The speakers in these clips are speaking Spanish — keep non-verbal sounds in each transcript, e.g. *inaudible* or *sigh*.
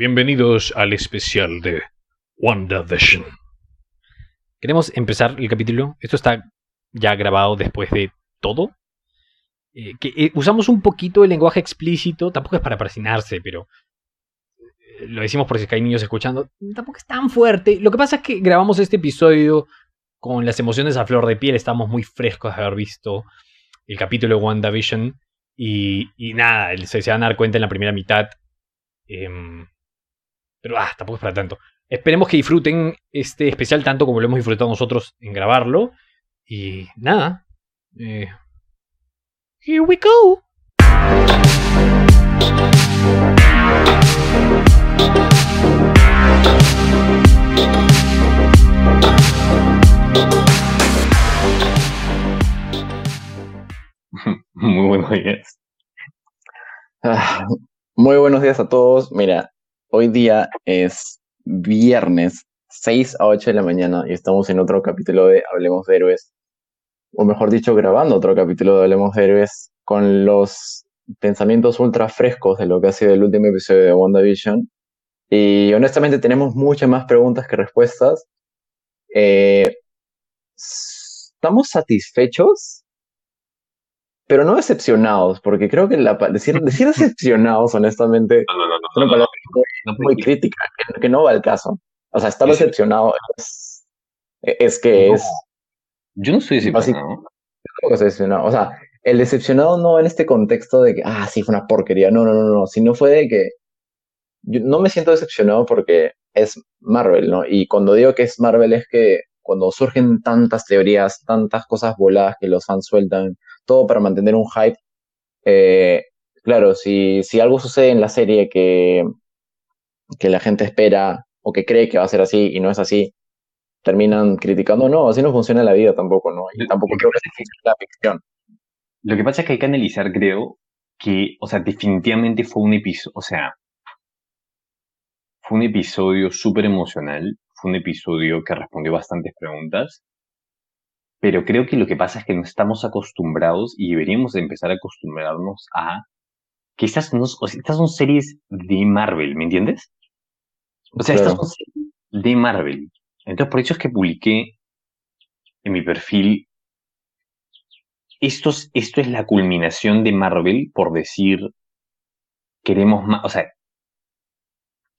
Bienvenidos al especial de WandaVision. Queremos empezar el capítulo. Esto está ya grabado después de todo. Eh, eh, usamos un poquito el lenguaje explícito. Tampoco es para presionarse, pero eh, lo decimos por si hay niños escuchando. Tampoco es tan fuerte. Lo que pasa es que grabamos este episodio con las emociones a flor de piel. Estamos muy frescos de haber visto el capítulo de WandaVision. Y, nada, se, se van a dar cuenta en la primera mitad. Em, pero ah, tampoco es para tanto. Esperemos que disfruten este especial tanto como lo hemos disfrutado nosotros en grabarlo. Y nada. Eh, here we go. *laughs* Muy buenos días. Ah, muy buenos días a todos. Mira, hoy día es viernes 6 a 8 de la mañana y estamos en otro capítulo de Hablemos de Héroes. O mejor dicho, grabando otro capítulo de Hablemos de Héroes con los pensamientos ultra frescos de lo que ha sido el último episodio de WandaVision. Y honestamente tenemos muchas más preguntas que respuestas. Eh, ¿Estamos satisfechos? Pero no decepcionados, porque creo que la, decir, decir *laughs* decepcionados, honestamente, No, no, no, no, es una palabra muy, muy crítica, que, que no va al caso. O sea, estar decepcionado es, es que No. es Yo no estoy decepcionado. Decepcionado. O sea, el decepcionado no en este contexto de que, ah, sí, fue una porquería. No, no, no, no. Sino fue de que yo no me siento decepcionado porque es Marvel, ¿no? Y cuando digo que es Marvel es que cuando surgen tantas teorías, tantas cosas voladas que los fans sueltan, todo para mantener un hype, eh, claro, si, si algo sucede en la serie que, que la gente espera o que cree que va a ser así y no es así, terminan criticando, no, así no funciona la vida tampoco, ¿no? Y tampoco creo que así funcione la ficción. Lo que pasa es que hay que analizar, creo, que, o sea, definitivamente fue un episodio, o sea, fue un episodio súper emocional, fue un episodio que respondió bastantes preguntas, pero creo que lo que pasa es que no estamos acostumbrados y deberíamos de empezar a acostumbrarnos a que estas, no, o sea, estas son series de Marvel, ¿me entiendes? O sea, estas son de Marvel. Entonces, por eso es que publiqué en mi perfil esto es, esto es la culminación de Marvel por decir queremos más, o sea,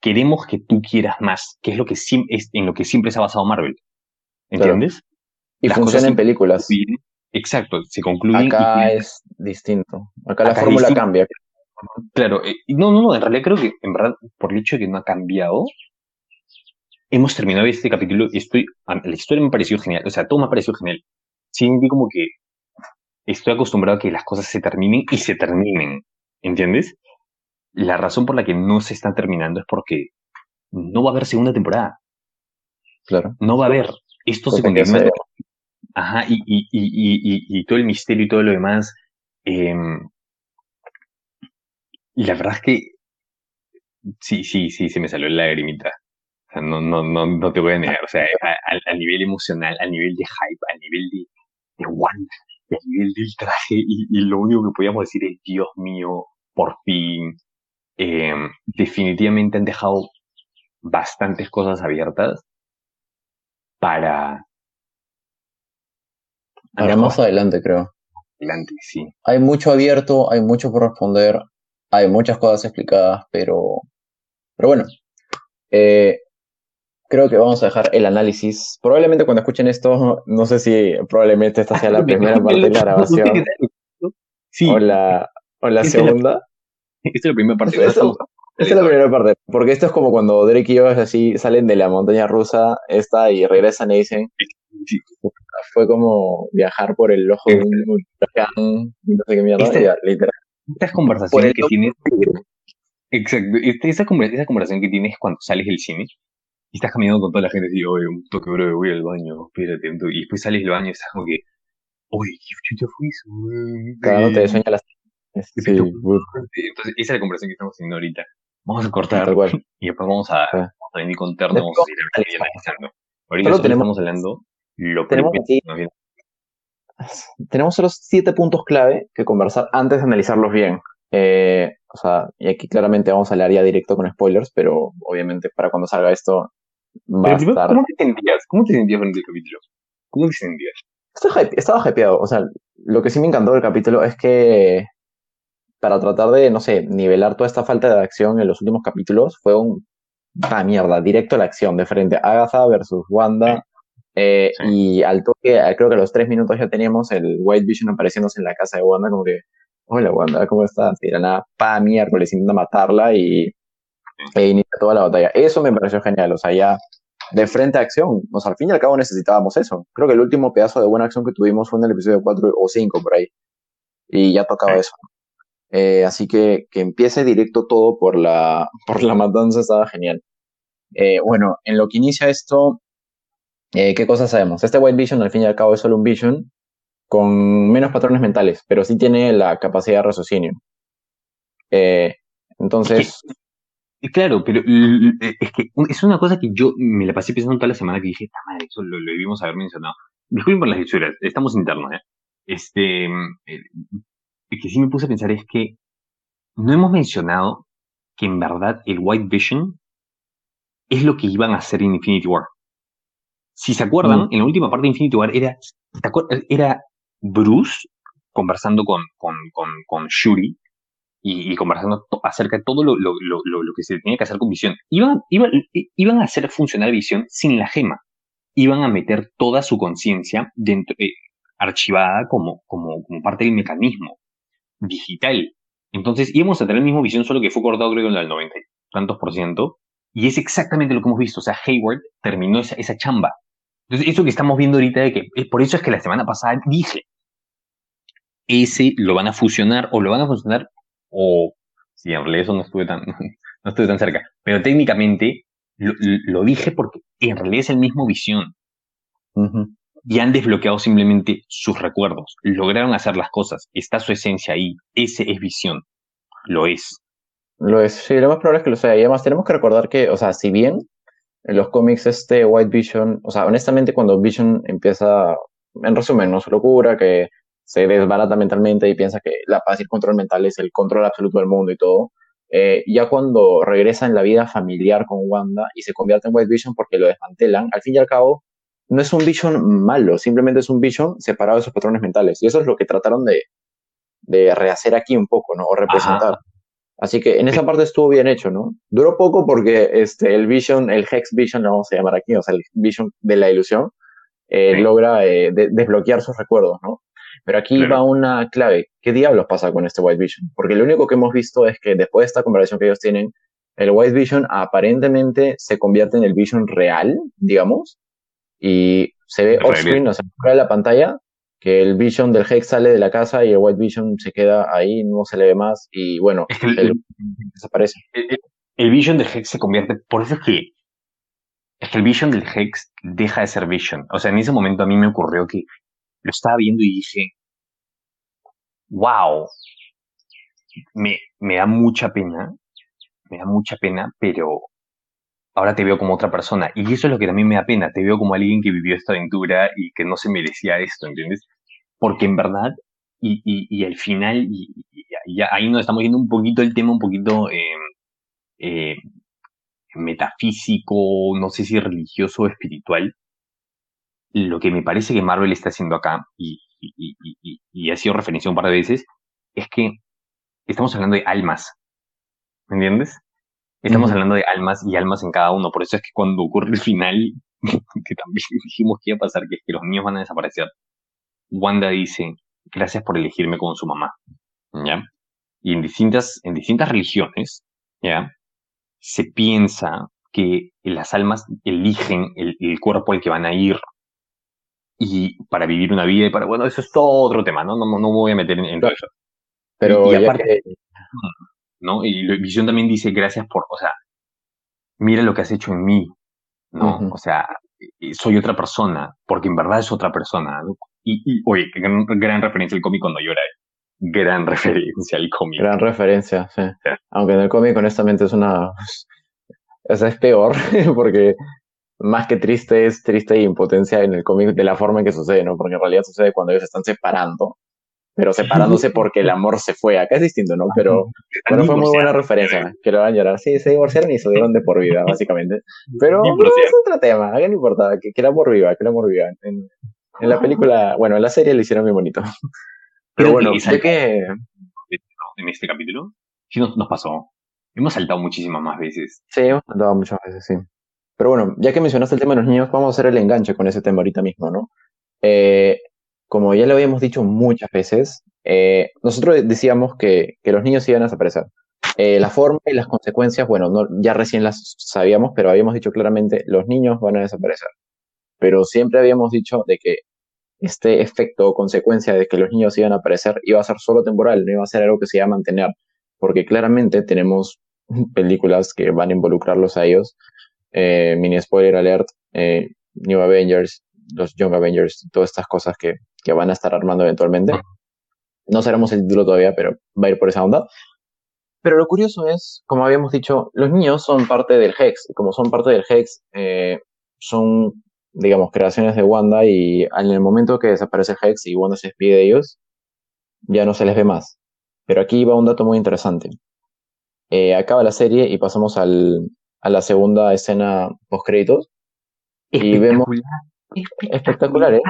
queremos que tú quieras más, que es lo que es en lo que siempre se ha basado Marvel. ¿Entiendes? Y Las funciona cosas en películas. Exacto, se concluyen Acá es distinto. Acá la Acá fórmula cambia. Claro, eh, no, no, no, en realidad creo que, en verdad, por el hecho de que no ha cambiado, hemos terminado este capítulo y estoy, la historia me pareció genial, o sea, todo me ha parecido genial. Sentí como que estoy acostumbrado a que las cosas se terminen y se terminen, ¿entiendes? La razón por la que no se están terminando es porque no va a haber segunda temporada, Claro. no va a haber. Esto se Cosa que continúa. se- Ajá, y, y, y, y, todo el misterio y todo lo demás. em, y la verdad es que sí, sí, sí, se me salió la lagrimita. O sea, no, no, no, no te voy a negar. O sea, *laughs* a, a- a nivel emocional, a nivel de hype, a nivel de, de Wanda, y a nivel del traje, y, y lo único que podíamos decir es, Dios mío, por fin. Em, definitivamente han dejado bastantes cosas abiertas para... Para más adelante, creo. adelante, sí. Hay mucho abierto, hay mucho por responder, hay muchas cosas explicadas, pero, pero bueno, eh, creo que vamos a dejar el análisis. Probablemente cuando escuchen esto, no sé si probablemente esta sea la *laughs* primera parte de la grabación *laughs* Sí, o la, o la Esta es la- segunda. esta es la primera parte. Esta- esta- Esta es la primera parte, porque esto es como cuando Drake y yo así salen de la montaña rusa esta y regresan y dicen, Sí. fue como viajar por el ojo de un huracán, y no sé qué mierda, ya, literal. Estas conversaciones que tienes. Exacto. Esa, conver- esa conversación que tienes cuando sales del cine y estás caminando con toda la gente y oye, un toque, bro, voy al baño, espérate. un toque", Y después sales del baño y estás como que, oye, qué chucha fue eso, weón? Cagándote de Eh, sueño a las... Sí, puta, Entonces, esa es la conversación que estamos teniendo ahorita. Vamos a cortar tal cual. y después vamos a, Sí. vamos a venir con terno, vamos a y analizando. Ahorita Solo tenemos- estamos hablando lo tenemos aquí- que nos viene. Tenemos solo siete puntos clave que conversar antes de analizarlos bien. Eh, o sea, y aquí claramente vamos a hablar ya directo con spoilers, pero obviamente para cuando salga esto va Pero a estar... ¿cómo te sentías? ¿Cómo te sentías durante el capítulo? ¿Cómo te sentías? Hype- estaba hypeado, o sea, lo que sí me encantó del capítulo es que para tratar de, no sé, nivelar toda esta falta de acción en los últimos capítulos, fue un, ah, mierda, directo a la acción, de frente, Agatha versus Wanda, eh, Sí. y al toque, creo que a los tres minutos ya teníamos el White Vision apareciéndose en la casa de Wanda, como que, hola Wanda, ¿cómo estás? Y de la nada, pa, miércoles, intenta matarla y e inicia toda la batalla. Eso me pareció genial, o sea, ya de frente a acción, o sea, al fin y al cabo necesitábamos eso. Creo que el último pedazo de buena acción que tuvimos fue en el episodio 4 o 5 por ahí, y ya tocaba eso. Eh, así que que empiece directo todo por la, *laughs* por la matanza estaba genial. Eh, bueno, en lo que inicia esto, eh, ¿qué cosas sabemos? Este White Vision al fin y al cabo es solo un Vision con menos patrones mentales, pero sí tiene la capacidad de raciocinio. Eh, entonces, Claro, pero es que es una cosa que yo me la pasé pensando toda la semana que dije, esta madre, eso lo, lo debimos haber mencionado. Disculpen por las lecturas, estamos internos, ¿eh? Este, que sí me puse a pensar es que no hemos mencionado que en verdad el White Vision es lo que iban a hacer en Infinity War. Si se acuerdan, Mm. en la última parte de Infinity War era, ¿te acuer- era Bruce conversando con, con, con, con Shuri y, y conversando acerca de todo lo, lo, lo, lo, que se tenía que hacer con Visión. Iban, iban, iban a hacer funcionar Visión sin la gema. Iban a meter toda su conciencia dentro, eh, archivada como, como, como parte del mecanismo digital. Entonces íbamos a tener el mismo Visión, solo que fue cortado creo en el 90 y tantos por ciento. Y es exactamente lo que hemos visto. O sea, Hayward terminó esa, esa chamba. Entonces, eso que estamos viendo ahorita de que, eh, por eso es que la semana pasada dije, ese lo van a fusionar o lo van a fusionar o si en realidad eso no estuve tan, *laughs* no estuve tan cerca, pero técnicamente lo, lo dije porque en realidad es el mismo visión y han desbloqueado simplemente sus recuerdos, lograron hacer las cosas, está su esencia ahí, ese es visión, lo es. Lo es, sí, lo más probable es que lo sea. Y además tenemos que recordar que, o sea, si bien en los cómics este White Vision, o sea, honestamente cuando Vision empieza, en resumen, no su locura, que se desbarata mentalmente y piensa que la paz y el control mental es el control absoluto del mundo y todo, eh, ya cuando regresa en la vida familiar con Wanda y se convierte en White Vision porque lo desmantelan, al fin y al cabo, no es un Vision malo, simplemente es un Vision separado de sus patrones mentales. Y eso es lo que trataron de, de rehacer aquí un poco, ¿no? O representar. Así que en esa parte estuvo bien hecho, ¿no? Duró poco porque este, el Vision, el Hex Vision, lo vamos a llamar aquí, o sea, el Vision de la ilusión, eh, Sí. logra eh, de- desbloquear sus recuerdos, ¿no? Pero aquí Claro. va una clave. ¿Qué diablos pasa con este White Vision? Porque lo único que hemos visto es que después de esta conversación que ellos tienen, el White Vision aparentemente se convierte en el Vision real, digamos, y se ve off-screen, o sea, fuera de la pantalla, que el Vision del Hex sale de la casa y el White Vision se queda ahí, no se le ve más, y bueno, Es que el, el- desaparece. el- el- el Vision del Hex se convierte, por eso es que, es que el Vision del Hex deja de ser Vision. O sea, en ese momento a mí me ocurrió que lo estaba viendo y dije, wow, me, me da mucha pena, me da mucha pena, pero ahora te veo como otra persona. Y eso es lo que también me da pena, te veo como alguien que vivió esta aventura y que no se merecía esto, ¿entiendes? Porque en verdad, y, y, y al final, y, ahí nos estamos yendo un poquito el tema, un poquito eh, eh, metafísico, no sé si religioso o espiritual. Lo que me parece que Marvel está haciendo acá, y, y ha sido referencia un par de veces, es que estamos hablando de almas. ¿Me entiendes? Estamos hablando de almas y almas en cada uno. Por eso es que cuando ocurre el final, *laughs* que también *laughs* dijimos que iba a pasar, que es que los niños van a desaparecer, Wanda dice, gracias por elegirme como su mamá. ¿Ya? Y en distintas, en distintas religiones, ¿ya? Se piensa que las almas eligen el, el cuerpo al que van a ir y para vivir una vida y para, bueno, eso es todo otro tema, ¿no? No, no me voy a meter en, en todo eso. Pero Y- y aparte- que, ¿no? Y lo- Visión también dice gracias por, o sea, mira lo que has hecho en mí, ¿no? O sea, soy otra persona, porque en verdad es otra persona, ¿no? Y, y oye, gran, gran referencia al cómic cuando llora, gran *laughs* referencia al cómic. gran referencia, sí. Sí. Aunque en el cómic honestamente es una... O sea, es peor, *laughs* porque más que triste es triste y impotencia en el cómic de la forma en que sucede, ¿no? Porque en realidad sucede cuando ellos se están separando pero separándose porque el amor se fue. Acá es distinto, ¿no? Pero, pero fue muy buena referencia. Que lo van a llorar. Sí, se divorciaron y se dieron de por vida, *laughs* básicamente. Pero no, es otro tema. A no importa. Que, que el amor viva, que el amor viva. En, en la película, bueno, en la serie lo hicieron muy bonito. *laughs* Pero bueno, sé que... En este capítulo, sí nos, nos pasó. Hemos saltado muchísimas más veces. Sí, hemos saltado muchas veces, sí. Pero bueno, ya que mencionaste el tema de los niños, vamos a hacer el enganche con ese tema ahorita mismo, ¿no? Eh, como ya lo habíamos dicho muchas veces, eh, nosotros decíamos que, que, los niños iban a desaparecer. Eh, la forma y las consecuencias, bueno, no, ya recién las sabíamos, pero habíamos dicho claramente, los niños van a desaparecer. Pero siempre habíamos dicho de que este efecto o consecuencia de que los niños iban a aparecer iba a ser solo temporal, no iba a ser algo que se iba a mantener, porque claramente tenemos *laughs* películas que van a involucrarlos a ellos. Eh, mini spoiler alert, New Avengers, los Young Avengers, todas estas cosas que, que van a estar armando eventualmente. No sabemos el título todavía, pero va a ir por esa onda. Pero lo curioso es, como habíamos dicho, los niños son parte del Hex, y como son parte del Hex, eh, son digamos, creaciones de Wanda y en el momento que desaparece Hex y Wanda se despide de ellos, ya no se les ve más. Pero aquí va un dato muy interesante. Eh, acaba la serie y pasamos al, a la segunda escena post créditos y vemos espectacular, ¿eh?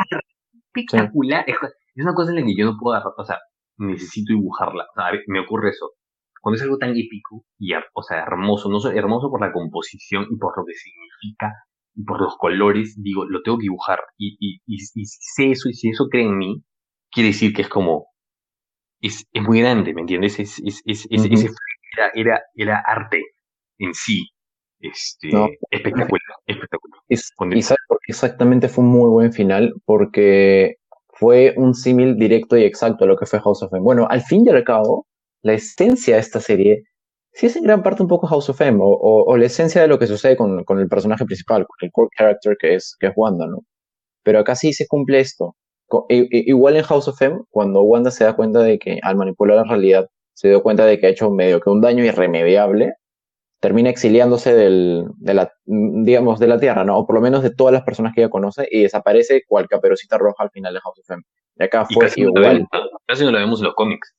Espectacular. Es una cosa en la que yo no puedo dar, o sea, necesito dibujarla. O sea, me ocurre eso. Cuando es algo tan épico y, o sea, hermoso, no solo hermoso por la composición y por lo que significa por los colores, digo, lo tengo que dibujar. Y, y, y, si sé eso, y si eso cree en mí, quiere decir que es como, es, es muy grande, ¿me entiendes? Es, es, es, Ese era, era, era arte en sí. Este, espectacular, espectacular. y sabes por qué exactamente fue un muy buen final, porque fue un símil directo y exacto a lo que fue House of M. Bueno, al fin y al cabo, la esencia de esta serie sí es en gran parte un poco House of M, o, la esencia de lo que sucede con, con, el personaje principal, con el core character que es, que es Wanda, ¿no? Pero acá sí se cumple esto. igual en House of M, cuando Wanda se da cuenta de que al manipular la realidad, se dio cuenta de que ha hecho medio que un daño irremediable, termina exiliándose del, de la, digamos, de la Tierra, ¿no? O por lo menos de todas las personas que ella conoce, y desaparece cual caperucita roja al final de House of M. Y acá fue igual. casi no lo vemos en los cómics.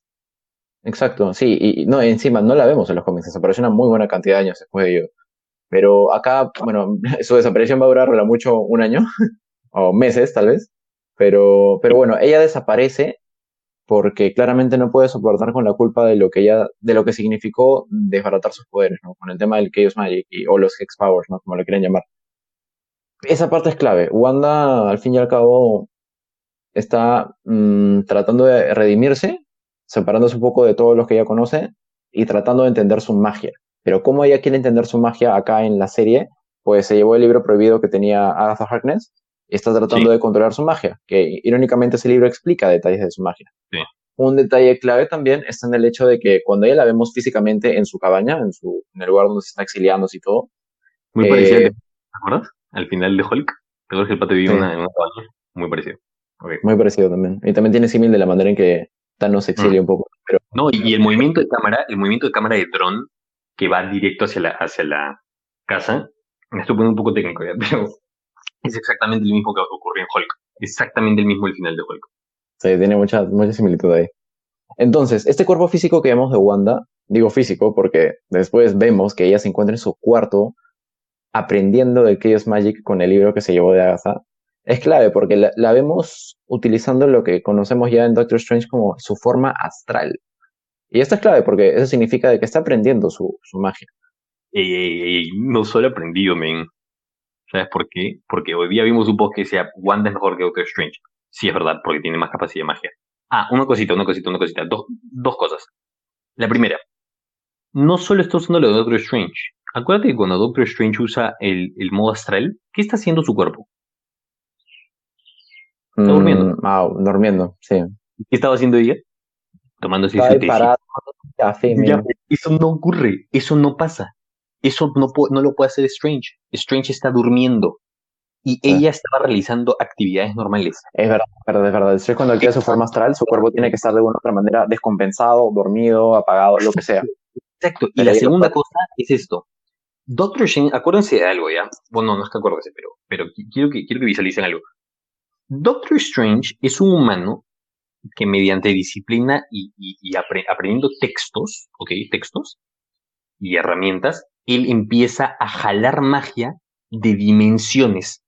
Exacto, sí, y no, encima no la vemos en los cómics, desapareció una muy buena cantidad de años después de ello. Pero acá, bueno, *laughs* su desaparición va a durar mucho un año, *laughs* o meses tal vez, pero, pero bueno, ella desaparece porque claramente no puede soportar con la culpa de lo que ella, de lo que significó desbaratar sus poderes, ¿no? Con el tema del Chaos Magic y, o los Hex Powers, ¿no? Como lo quieren llamar. Esa parte es clave. Wanda, al fin y al cabo, está mm, tratando de redimirse separándose un poco de todos los que ella conoce y tratando de entender su magia. Pero como ella quiere entender su magia acá en la serie, pues se llevó el libro prohibido que tenía Agatha Harkness está tratando de controlar su magia, que irónicamente ese libro explica detalles de su magia. Un detalle clave también está en el hecho de que cuando ella la vemos físicamente en su cabaña, en, su, en el lugar donde se está exiliando y todo. Muy parecido, ¿te acuerdas? Al final de Hulk, creo que el pato vive en una cabaña. Muy parecido. Muy parecido también. Y también tiene símil de la manera en que Thanos exilia mm. un poco. Pero... No, y el movimiento de cámara, el movimiento de cámara de dron que va directo hacia la, hacia la casa, me estoy poniendo un poco técnico ya, *laughs* pero es exactamente el mismo que ocurrió en Hulk. Exactamente el mismo el final de Hulk. Sí, tiene mucha, mucha similitud ahí. Entonces, este cuerpo físico que vemos de Wanda, digo físico porque después vemos que ella se encuentra en su cuarto aprendiendo de Chaos Magic con el libro que se llevó de Agatha es clave porque la, vemos utilizando lo que conocemos ya en Doctor Strange como su forma astral. Y esto es clave porque eso significa de que está aprendiendo su, su magia. Ey, no solo aprendido, men. ¿Sabes por qué? Porque hoy día vimos un post que decía Wanda es mejor que Doctor Strange. Sí, es verdad, porque tiene más capacidad de magia. Ah, una cosita, una cosita, una cosita. Dos, dos cosas. La primera, no solo está usando lo de Doctor Strange. Acuérdate que cuando Doctor Strange usa el, el modo astral, ¿qué está haciendo su cuerpo? Está durmiendo. Mm, ah, durmiendo, sí. ¿Qué estaba haciendo ella? Tomándose su parado, eso no ocurre, eso no pasa. Eso no, no lo puede hacer Strange. Strange está durmiendo. Y ella estaba realizando actividades normales. Es verdad, es verdad, es verdad. Strange cuando adquiere su forma astral, su cuerpo tiene que estar de alguna otra manera descompensado, dormido, apagado, lo que sea. Exacto. Y la segunda cosa es esto. Doctor Strange, acuérdense de algo, ¿ya? Bueno, no es que acuérdense, pero, pero quiero, que, quiero que visualicen algo. Doctor Strange es un humano que mediante disciplina y, aprendiendo textos, ¿ok? Textos y herramientas, él empieza a jalar magia de dimensiones,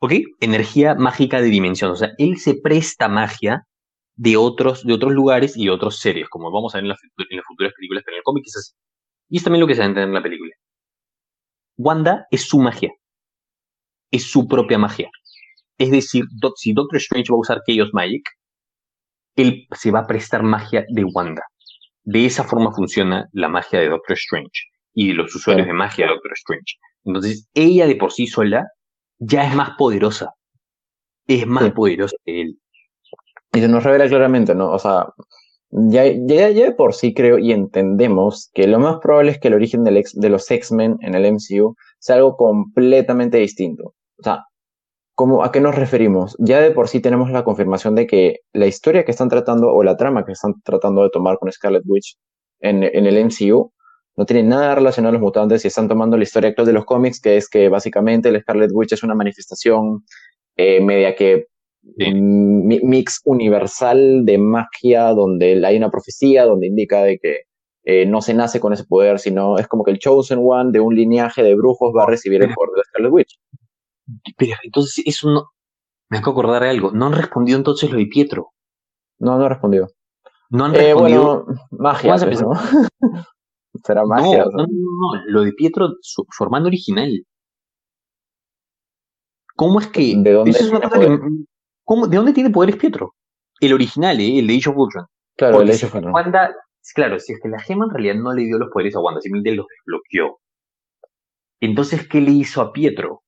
¿ok? Energía mágica de dimensiones. O sea, él se presta magia de otros, de otros lugares y otros series, como vamos a ver en, las futuras películas, pero en el cómic es así. Y es también lo que se va a entender en la película. Wanda es su magia. Es su propia magia. Es decir, si Doctor Strange va a usar Chaos Magic, él se va a prestar magia de Wanda. De esa forma funciona la magia de Doctor Strange y los usuarios de magia de Doctor Strange. Entonces, ella de por sí sola ya es más poderosa. Es más poderosa que él. Y se nos revela claramente, ¿no? O sea, ya, ya, ya de por sí creo y entendemos que lo más probable es que el origen del ex, de los X-Men en el MCU sea algo completamente distinto. O sea, ¿cómo, ¿a qué nos referimos? Ya de por sí tenemos la confirmación de que la historia que están tratando o la trama que están tratando de tomar con Scarlet Witch en, en el MCU no tiene nada relacionado a los mutantes y están tomando la historia actual de los cómics, que es que básicamente el Scarlet Witch es una manifestación eh, media que mix universal de magia donde hay una profecía donde indica de que eh, no se nace con ese poder, sino es como que el Chosen One de un lineaje de brujos va a recibir el poder de Scarlet Witch. Pero entonces eso no... Me acabo de acordar de algo. No han respondido entonces lo de Pietro. No, no ha respondido. No han eh, respondido. bueno, magia, pues, ¿no? *laughs* Será magia. No, no, no, lo de Pietro, su, su hermano original. ¿Cómo es que.? ¿De dónde? es una cosa que, ¿De dónde tiene poderes Pietro? El original, ¿eh? el de Age of Ultron. Claro, el Age of Ultron. Wanda, claro, si es que la gema en realidad no le dio los poderes a Wanda, simplemente los desbloqueó. Entonces, ¿qué le hizo a Pietro?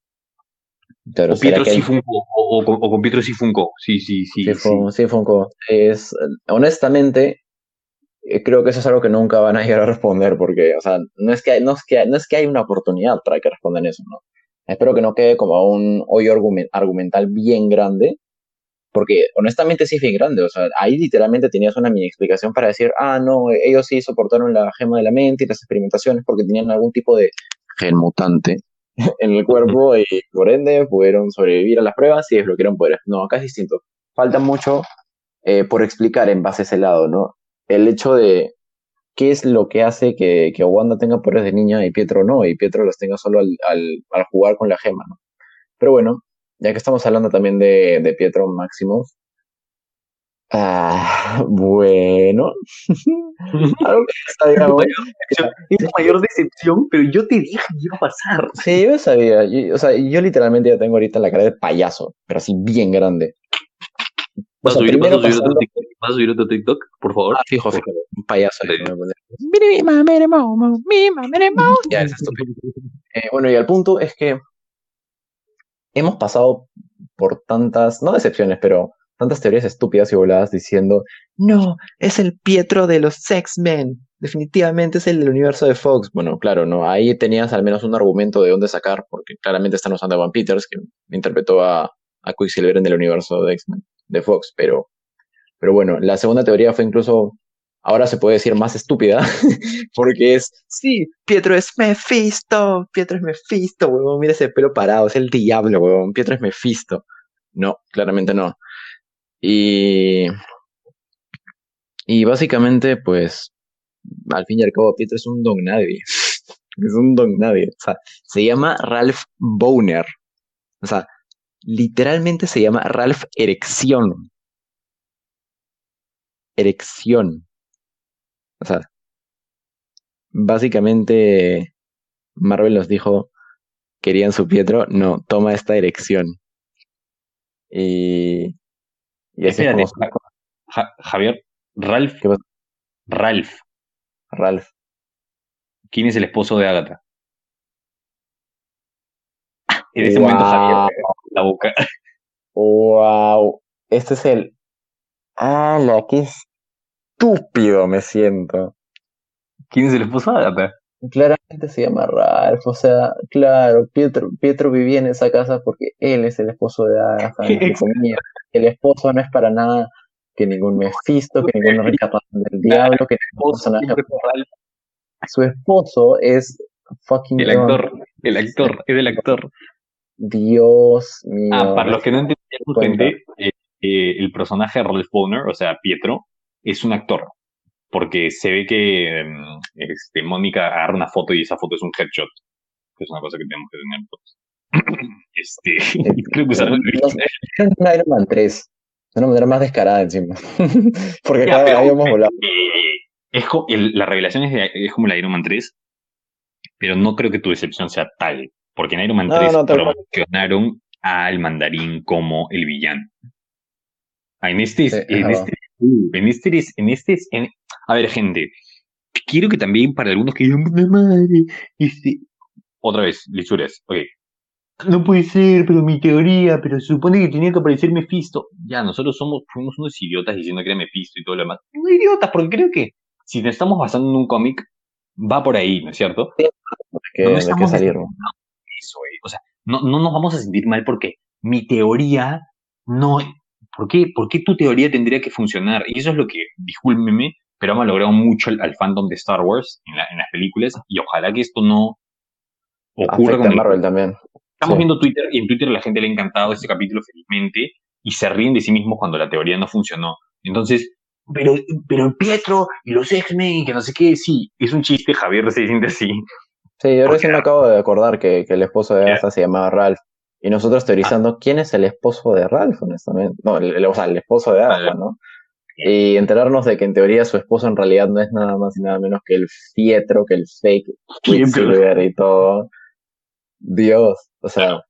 o Pietro sí o, con Pietro sí Funko. Sí, sí, sí. Sí, Funko. Es, honestamente, creo que eso es algo que nunca van a llegar a responder, porque, o sea, no es que, no es que, no es que hay una oportunidad para que respondan eso, ¿no? Espero que no quede como un hoyo argumental bien grande, porque honestamente sí fue grande, o sea, ahí literalmente tenías una mini explicación para decir, ah, no, ellos sí soportaron la gema de la mente y las experimentaciones porque tenían algún tipo de gen mutante en el cuerpo y por ende pudieron sobrevivir a las pruebas y desbloquearon poderes. No, acá es distinto. Falta mucho eh, por explicar en base a ese lado, ¿no? El hecho de qué es lo que hace que, que Wanda tenga poderes de niña y Pietro no, y Pietro los tenga solo al, al, al jugar con la gema, ¿no? Pero bueno, ya que estamos hablando también de, de Pietro Máximo. Ah, bueno. *laughs* Algo que digamos, es mayor decepción, pero yo te dije que iba a pasar. Sí, yo sabía. o sea, yo literalmente ya tengo ahorita la cara de payaso, pero así bien grande. ¿Vas, a subir, ¿vas, a subir pasando... TikTok, ¿Vas a subir otro TikTok, por favor? Ah, fijo, fijo. Un payaso. Ya, es estúpido. Eh, bueno, y al punto es que hemos pasado por tantas, no decepciones, pero tantas teorías estúpidas y voladas diciendo, no, es el Pietro de los X-Men, definitivamente es el del universo de Fox. Bueno, claro, no, ahí tenías al menos un argumento de dónde sacar, porque claramente están usando a Van Peters, que interpretó a, a Quicksilver en el universo de X-Men, de Fox, pero, pero bueno, la segunda teoría fue incluso ahora se puede decir más estúpida, *laughs* porque es, sí, Pietro es Mephisto, Pietro es Mephisto, huevón, mira ese pelo parado, es el diablo, huevón, Pietro es Mephisto. No, claramente no. Y, y básicamente, pues, al fin y al cabo, Pietro es un don nadie. *laughs* es un don nadie. O sea, se llama Ralph Boner. O sea, literalmente se llama Ralph Erección. Erección. O sea, básicamente Marvel nos dijo, querían su Pietro, no, toma esta erección. Y... y así Javier, Ralph. Ralph. Ralph. ¿Quién es el esposo de Agatha? En ese momento Javier la boca. *laughs* Wow. Este es el. Ah, la que es estúpido me siento. ¿Quién es el esposo de Agatha? Claramente se llama Ralph, o sea, claro, Pietro, Pietro vivía en esa casa porque él es el esposo de Agatha, El esposo no es para nada que ningún Mephisto, que ningún reencarnación del diablo, que ningún personaje. Su esposo es fucking. El actor, el actor, es el actor. Dios mío. Ah, para los que no entienden, eh, eh, el personaje de Ralph Boner, o sea, Pietro, es un actor. Porque se ve que mm, este, Mónica agarra una foto y esa foto es un headshot. Que es una cosa que tenemos que tener todos. *clears throat* este, *laughs* creo que usaron el Iron Man 3. De una manera más descarada encima. *laughs* Porque Ya, acá pero, habíamos volado. eh, es el- la revelación es, como la Iron Man 3, pero no creo que tu decepción sea tal. Porque en Iron Man No, 3 no, promocionaron al mandarín como el villano. En este, es- Sí, en este, uh, en es- en este, es- en- a ver, gente, quiero que también para algunos que digan, "Puta madre, este, otra vez, lisuras, ok. No puede ser, pero mi teoría, pero se supone que tenía que aparecer Mephisto. Ya, nosotros somos, fuimos unos idiotas diciendo que era Mephisto y todo lo demás. No idiotas, porque creo que si nos estamos basando en un cómic, va por ahí, ¿no es cierto? que, no que estamos salir. diciendo eso, eh. O sea, no, no nos vamos a sentir mal porque mi teoría no. ¿Por qué, ¿Por qué tu teoría tendría que funcionar? Y eso es lo que, discúlpeme, pero hemos logrado mucho al, al fandom de Star Wars en, la- en las películas y ojalá que esto no ocurra Afecta con el Marvel también. Estamos Sí. viendo Twitter y en Twitter a la gente le ha encantado este capítulo felizmente y se ríen de sí mismos cuando la teoría no funcionó. Entonces, pero, pero Pietro y los X-Men, que no sé qué, sí, es un chiste, Javier se siente así. Sí, yo recién me acabo de acordar que, que el esposo de. Agatha se llamaba Ralph. Y nosotros teorizando quién es el esposo de Ralph, honestamente. No, el, el- o sea, el esposo de Ah, ¿no? Y enterarnos de que en teoría su esposo en realidad no es nada más y nada menos que el Pietro, que el fake Quicksilver y todo. Dios, o sea,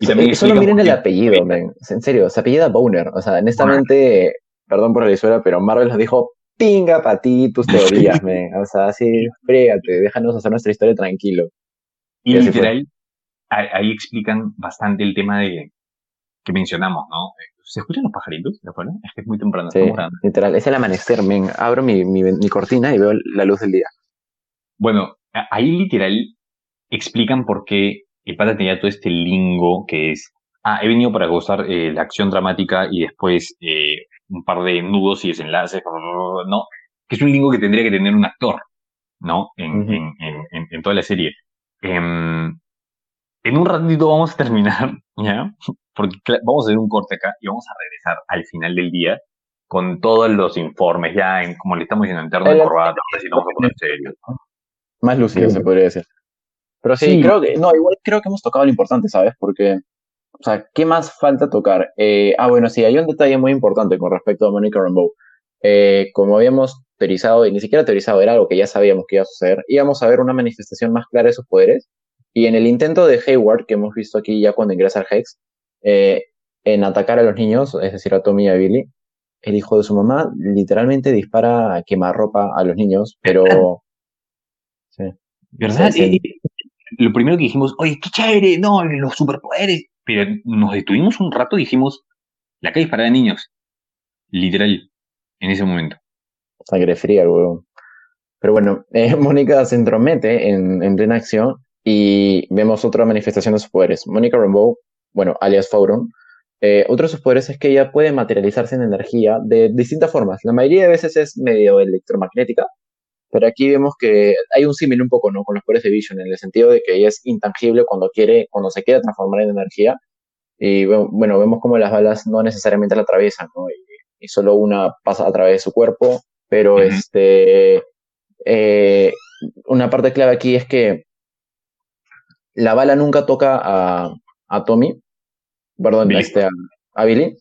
Y también solo miren el apellido, men. En serio, se apellida Boner. O sea, honestamente, perdón por la lisuela, pero Marvel nos dijo, pinga para ti tus *laughs* teorías, men. O sea, así, frégate, déjanos hacer nuestra historia tranquilo. Y Y literal, ahí, explican bastante el tema de que mencionamos, ¿no? ¿Se escuchan los pajaritos de afuera? Es que es muy temprano. Sí, literal, es el amanecer, men. Abro mi, mi, mi cortina y veo la luz del día. Bueno, ahí literal explican por qué el pata tenía todo este lingo que es, ah, he venido para gozar eh, la acción dramática y después eh, un par de nudos y desenlaces, ¿no? Que es un lingo que tendría que tener un actor, ¿no? En, en, en, en- en toda la serie. Em, en un ratito vamos a terminar, *laughs* ¿ya? Porque vamos a hacer un corte acá y vamos a regresar al final del día con todos los informes, ya en, como le estamos diciendo, en terno de corbata, ahora sí nos vamos a poner serios. ¿no? Más lúcido, se podría decir. Pero sí, Sí. creo que, no, igual creo que hemos tocado lo importante, ¿sabes? Porque, o sea, ¿qué más falta tocar? Eh, ah, bueno, sí, hay un detalle muy importante con respecto a Monica Rambeau. Eh, como habíamos teorizado, y ni siquiera teorizado, era algo que ya sabíamos que iba a suceder, íbamos a ver una manifestación más clara de sus poderes. Y en el intento de Hayward, que hemos visto aquí ya cuando ingresa al Hex, eh, en atacar a los niños, es decir, a Tommy y a Billy, el hijo de su mamá literalmente dispara a quemarropa a los niños, pero... *laughs* Sí. ¿Verdad? Sí, sí. Lo primero que dijimos, oye, qué chévere, no, los superpoderes. Pero nos detuvimos un rato y dijimos, la calle es para niños. Literal, en ese momento. Sangre fría, el huevón. Pero bueno, eh, *laughs* Mónica se entromete en, en plena acción y vemos otra manifestación de sus poderes. Mónica Rambeau, bueno, alias Fauron, eh, otro de sus poderes es que ella puede materializarse en energía de distintas formas. La mayoría de veces es medio electromagnética, pero aquí vemos que hay un símil un poco, ¿no? Con los poderes de Vision, en el sentido de que ella es intangible cuando quiere, cuando se quiere transformar en energía. Y bueno, vemos como las balas no necesariamente la atraviesan, ¿no? Y, y solo una pasa a través de su cuerpo, pero este, eh, una parte clave aquí es que la bala nunca toca a, a Tommy, perdón, Billy. este, a, a Billy,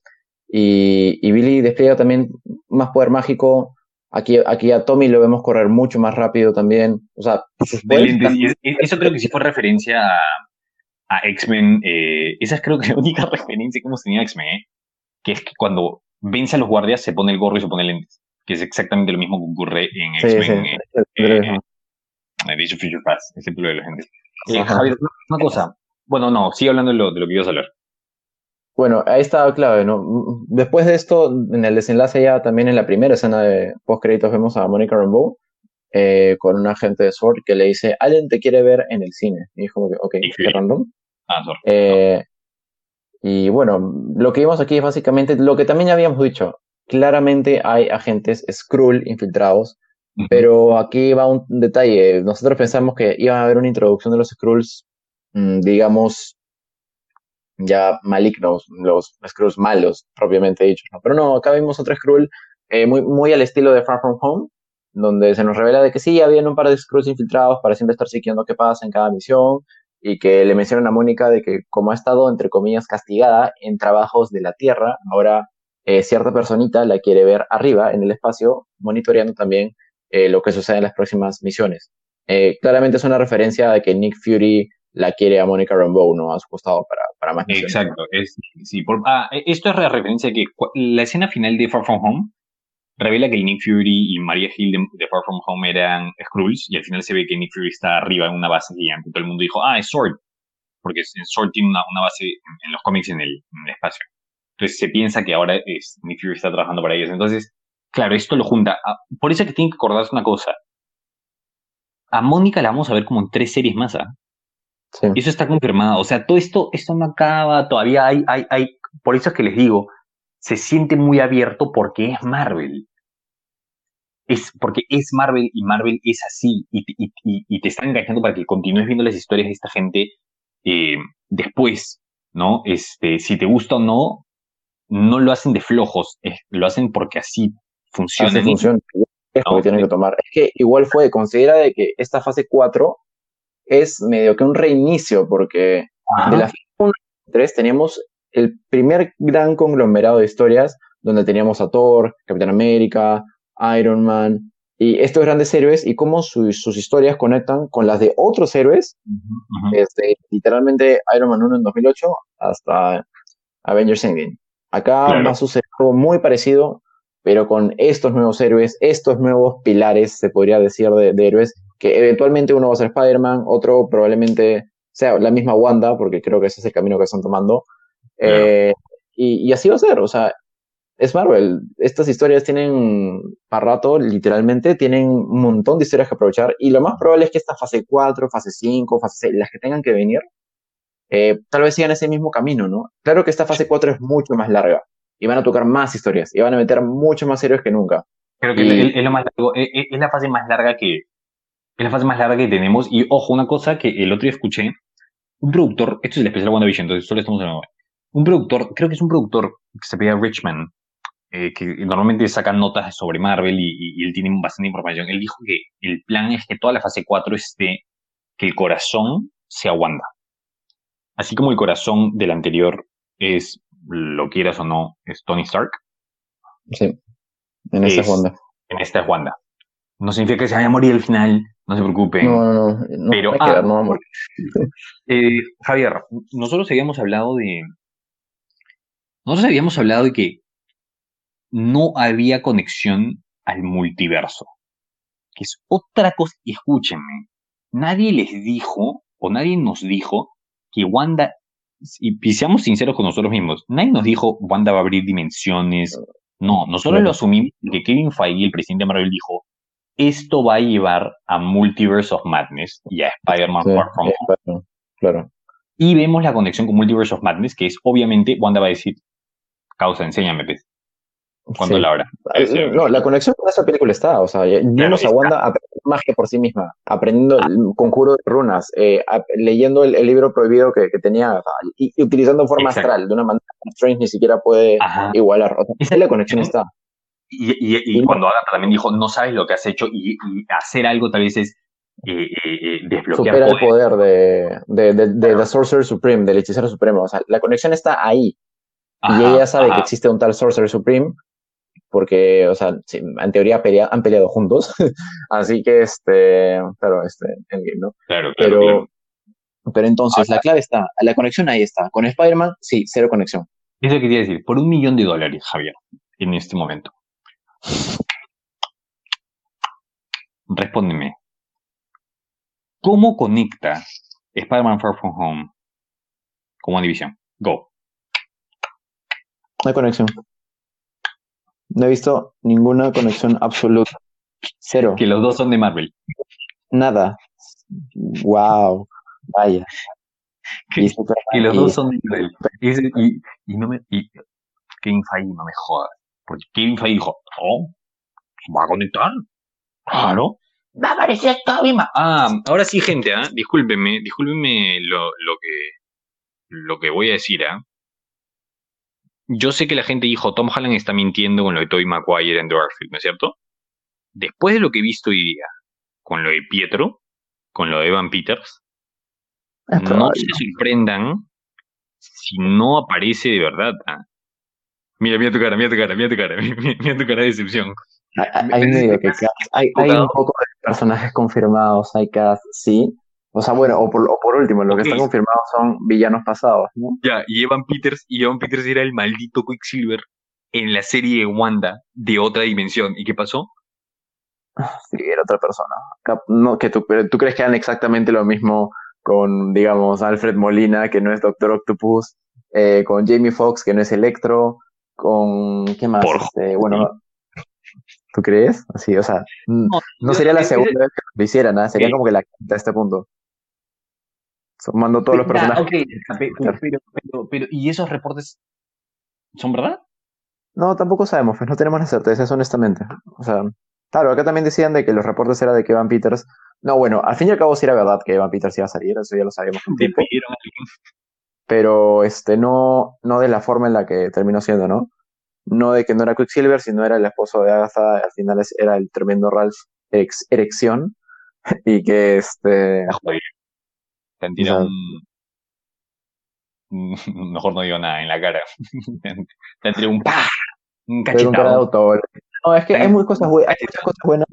y, y Billy despliega también más poder mágico. Aquí, aquí a Tommy lo vemos correr mucho más rápido también. O sea, sus Y eso creo que sí fue referencia a, a X-Men. eh, esa es creo que la única *laughs* referencia que hemos tenido a X-Men, ¿eh? que es que cuando vence a los guardias se pone el gorro y se pone lentes. Que es exactamente lo mismo que ocurre en Sí, sí, X-Men. eh, es- eh, Future excepto lo de la gente. Eh. Javier, una cosa. Bueno, no, sigue hablando de lo, de lo que ibas a hablar. Bueno, ahí está clave, ¿no? Después de esto, en el desenlace ya también en la primera escena de post créditos vemos a Monica Rambeau eh, con un agente de SWORD que le dice, alguien te quiere ver en el cine. Y es como que, ok, qué random. Ah, sorry. Eh, y bueno, lo que vimos aquí es básicamente lo que también ya habíamos dicho. Claramente hay agentes Skrull infiltrados. Pero aquí va un detalle. Nosotros pensamos que iba a haber una introducción de los Skrulls, mm, digamos, ya malignos, los Skrulls malos, propiamente dicho. Pero no, acá vimos otro Skrull eh, muy, muy al estilo de Far From Home, donde se nos revela de que sí, habían un par de Skrulls infiltrados para siempre estar siguiendo qué pasa en cada misión, y que le mencionan a Mónica de que como ha estado, entre comillas, castigada en trabajos de la Tierra, ahora eh, cierta personita la quiere ver arriba en el espacio, monitoreando también eh, lo que sucede en las próximas misiones. Eh, claramente es una referencia de que Nick Fury la quiere a Mónica Rambeau, ¿no? A su costado para, para más misiones. Exacto. Es, sí, por, ah, esto es la referencia que la escena final de Far From Home revela que Nick Fury y Maria Hill de, Far From Home eran Skrulls y al final se ve que Nick Fury está arriba en una base gigante. Todo el mundo dijo, ah, es Sword, porque Sword tiene una, una base en, los cómics en el, en el, espacio. Entonces se piensa que ahora es, Nick Fury está trabajando para ellos. Entonces, claro, esto lo junta. Ah, por eso que tienen que acordarse una cosa. A Mónica la vamos a ver como en tres series más, ¿ah? Sí. Eso está confirmado. O sea, todo esto, esto no acaba, todavía hay, hay, hay, por eso es que les digo, se siente muy abierto porque es Marvel. Es porque es Marvel y Marvel es así y, y, y, te están engañando para que continúes viendo las historias de esta gente eh, después, ¿no? Este, si te gusta o no, no lo hacen de flojos, lo hacen porque así funciona. Así funciona. Es lo que tienen que tomar. Es que igual fue, considera de que esta fase 4 es medio que un reinicio, porque de la fase 1 3 teníamos el primer gran conglomerado de historias donde teníamos a Thor, Capitán América, Iron Man y estos grandes héroes y cómo sus historias conectan con las de otros héroes, desde literalmente Iron Man 1 en 2008 hasta Avengers Endgame. Acá va a suceder algo muy parecido, pero con estos nuevos héroes, estos nuevos pilares, se podría decir, de, de héroes, que eventualmente uno va a ser Spider-Man, otro probablemente sea la misma Wanda, porque creo que ese es el camino que están tomando, eh, y, así va a ser, o sea, es Marvel. Estas historias tienen, para rato, literalmente, tienen un montón de historias que aprovechar. Y lo más probable es que esta fase 4, fase 5, fase 6, las que tengan que venir, eh, tal vez sigan ese mismo camino, ¿no? Claro que esta fase 4 es mucho más larga. Y van a tocar más historias. Y van a meter mucho más héroes que nunca. Creo que es, lo más largo, es, es, la fase más larga que. Es la fase más larga que tenemos. Y ojo, una cosa que el otro día escuché. Un productor, esto es el especial WandaVision, entonces solo estamos en un productor, creo que es un productor que se llama Richman, eh, que normalmente saca notas sobre Marvel y, él tiene bastante información. Él dijo que el plan es que toda la fase 4 esté, que el corazón sea Wanda. Así como el corazón del anterior es, lo quieras o no, es Tony Stark. Sí, en esta es Wanda. En esta es Wanda. No significa que se vaya a morir al final, no se preocupen. No, no, no. Pero, ah, no *laughs* eh, Javier, nosotros habíamos hablado de, nosotros habíamos hablado de que no había conexión al multiverso, que es otra cosa, y escúchenme, nadie les dijo, o nadie nos dijo, que Wanda, y, seamos sinceros con nosotros mismos, nadie nos dijo Wanda va a abrir dimensiones, no, nosotros lo asumimos que Kevin Feige, el presidente de Marvel, dijo, esto va a llevar a Multiverse of Madness y a Spider-Man Far From Home. Claro. Y vemos la conexión con Multiverse of Madness, que es obviamente, Wanda va a decir, causa, enséñame, pues. ¿Cuándo la hora? No, la conexión con esa película está, o sea, vimos a Wanda magia por sí misma, aprendiendo ah. el conjuro de runas, eh, leyendo el, libro prohibido que, tenía y, utilizando forma astral, de una manera que Strange ni siquiera puede igualar. O sea, la conexión está. Y, cuando Agatha también dijo, no sabes lo que has hecho y, hacer algo tal vez es eh, eh, eh desbloquear Supera el poder de, de, de, de The Sorcerer Supreme, del hechicero supremo. O sea, la conexión está ahí y ella sabe que existe un tal Sorcerer Supreme, porque, o sea, en teoría han peleado juntos. *laughs* Así que, este, claro, este, Endgame, ¿no? Claro, claro. Pero, pero entonces, la clave está, la conexión ahí está. Con Spider-Man, sí, cero conexión. Eso quería decir, por un millón de dólares, Javier, en este momento. Respóndeme. ¿Cómo conecta Spider-Man Far From Home como división? Go. No hay conexión. No he visto ninguna conexión absoluta. Cero. Que los dos son de Marvel. Nada. Wow. Vaya. Que, los dos son de Marvel. Y, y, no me. Y, Kevin Feige, no me jodas. Porque Kevin Feige dijo, oh, va a conectar. Claro. Va a aparecer Toby Ah, ahora sí, gente, ¿eh? discúlpenme, discúlpenme lo, lo que lo que voy a decir, ¿ah? Yo sé que la gente dijo, Tom Holland está mintiendo con lo de Tobey Maguire en Darkfield, ¿no es cierto? Después de lo que he visto hoy día, con lo de Pietro, con lo de Evan Peters, Es no probable. se sorprendan si no aparece de verdad. ¿ah? Mira, mira tu cara, mira tu cara, mira tu cara, *laughs* mira, tu cara de decepción. Hay, hay- medio que un poco de personajes confirmados, hay cast, sí. O sea, bueno, o por, o por último, lo que está confirmado son villanos pasados, ¿no? Ya, y Evan Peters, y Evan Peters era el maldito Quicksilver en la serie de Wanda de otra dimensión. ¿Y qué pasó? Sí, era otra persona. No, que tú, pero tú crees que eran exactamente lo mismo con, digamos, Alfred Molina, que no es Doctor Octopus, eh, con Jamie Foxx, que no es Electro, con, ¿qué más? Por Este, bueno, ¿tú crees? Así, o sea, No, no sería la segunda vez que lo hicieran, ¿ah? Sería como que la quinta a este punto. Sumando todos los personajes. ok, pe- pe- pero, pero, pero, ¿y esos reportes son verdad? No, tampoco sabemos, pues no tenemos la certeza, eso honestamente. O sea, claro, acá también decían de que los reportes eran de que Evan Peters. No, bueno, al fin y al cabo sí era verdad que Evan Peters iba a salir, eso ya lo sabíamos tiempo, pero este no, no de la forma en la que terminó siendo, ¿no? No de que no era Quicksilver, sino era el esposo de Agatha, al final es- era el tremendo Ralph Erección, *laughs* y que este. Está jodido. Te han tirado O sea- un... *laughs* Mejor no digo nada en la cara. *laughs* Tirado un ¡pah! Un cachetado. autor. No, es que hay muy cosas, hay muchas cosas buenas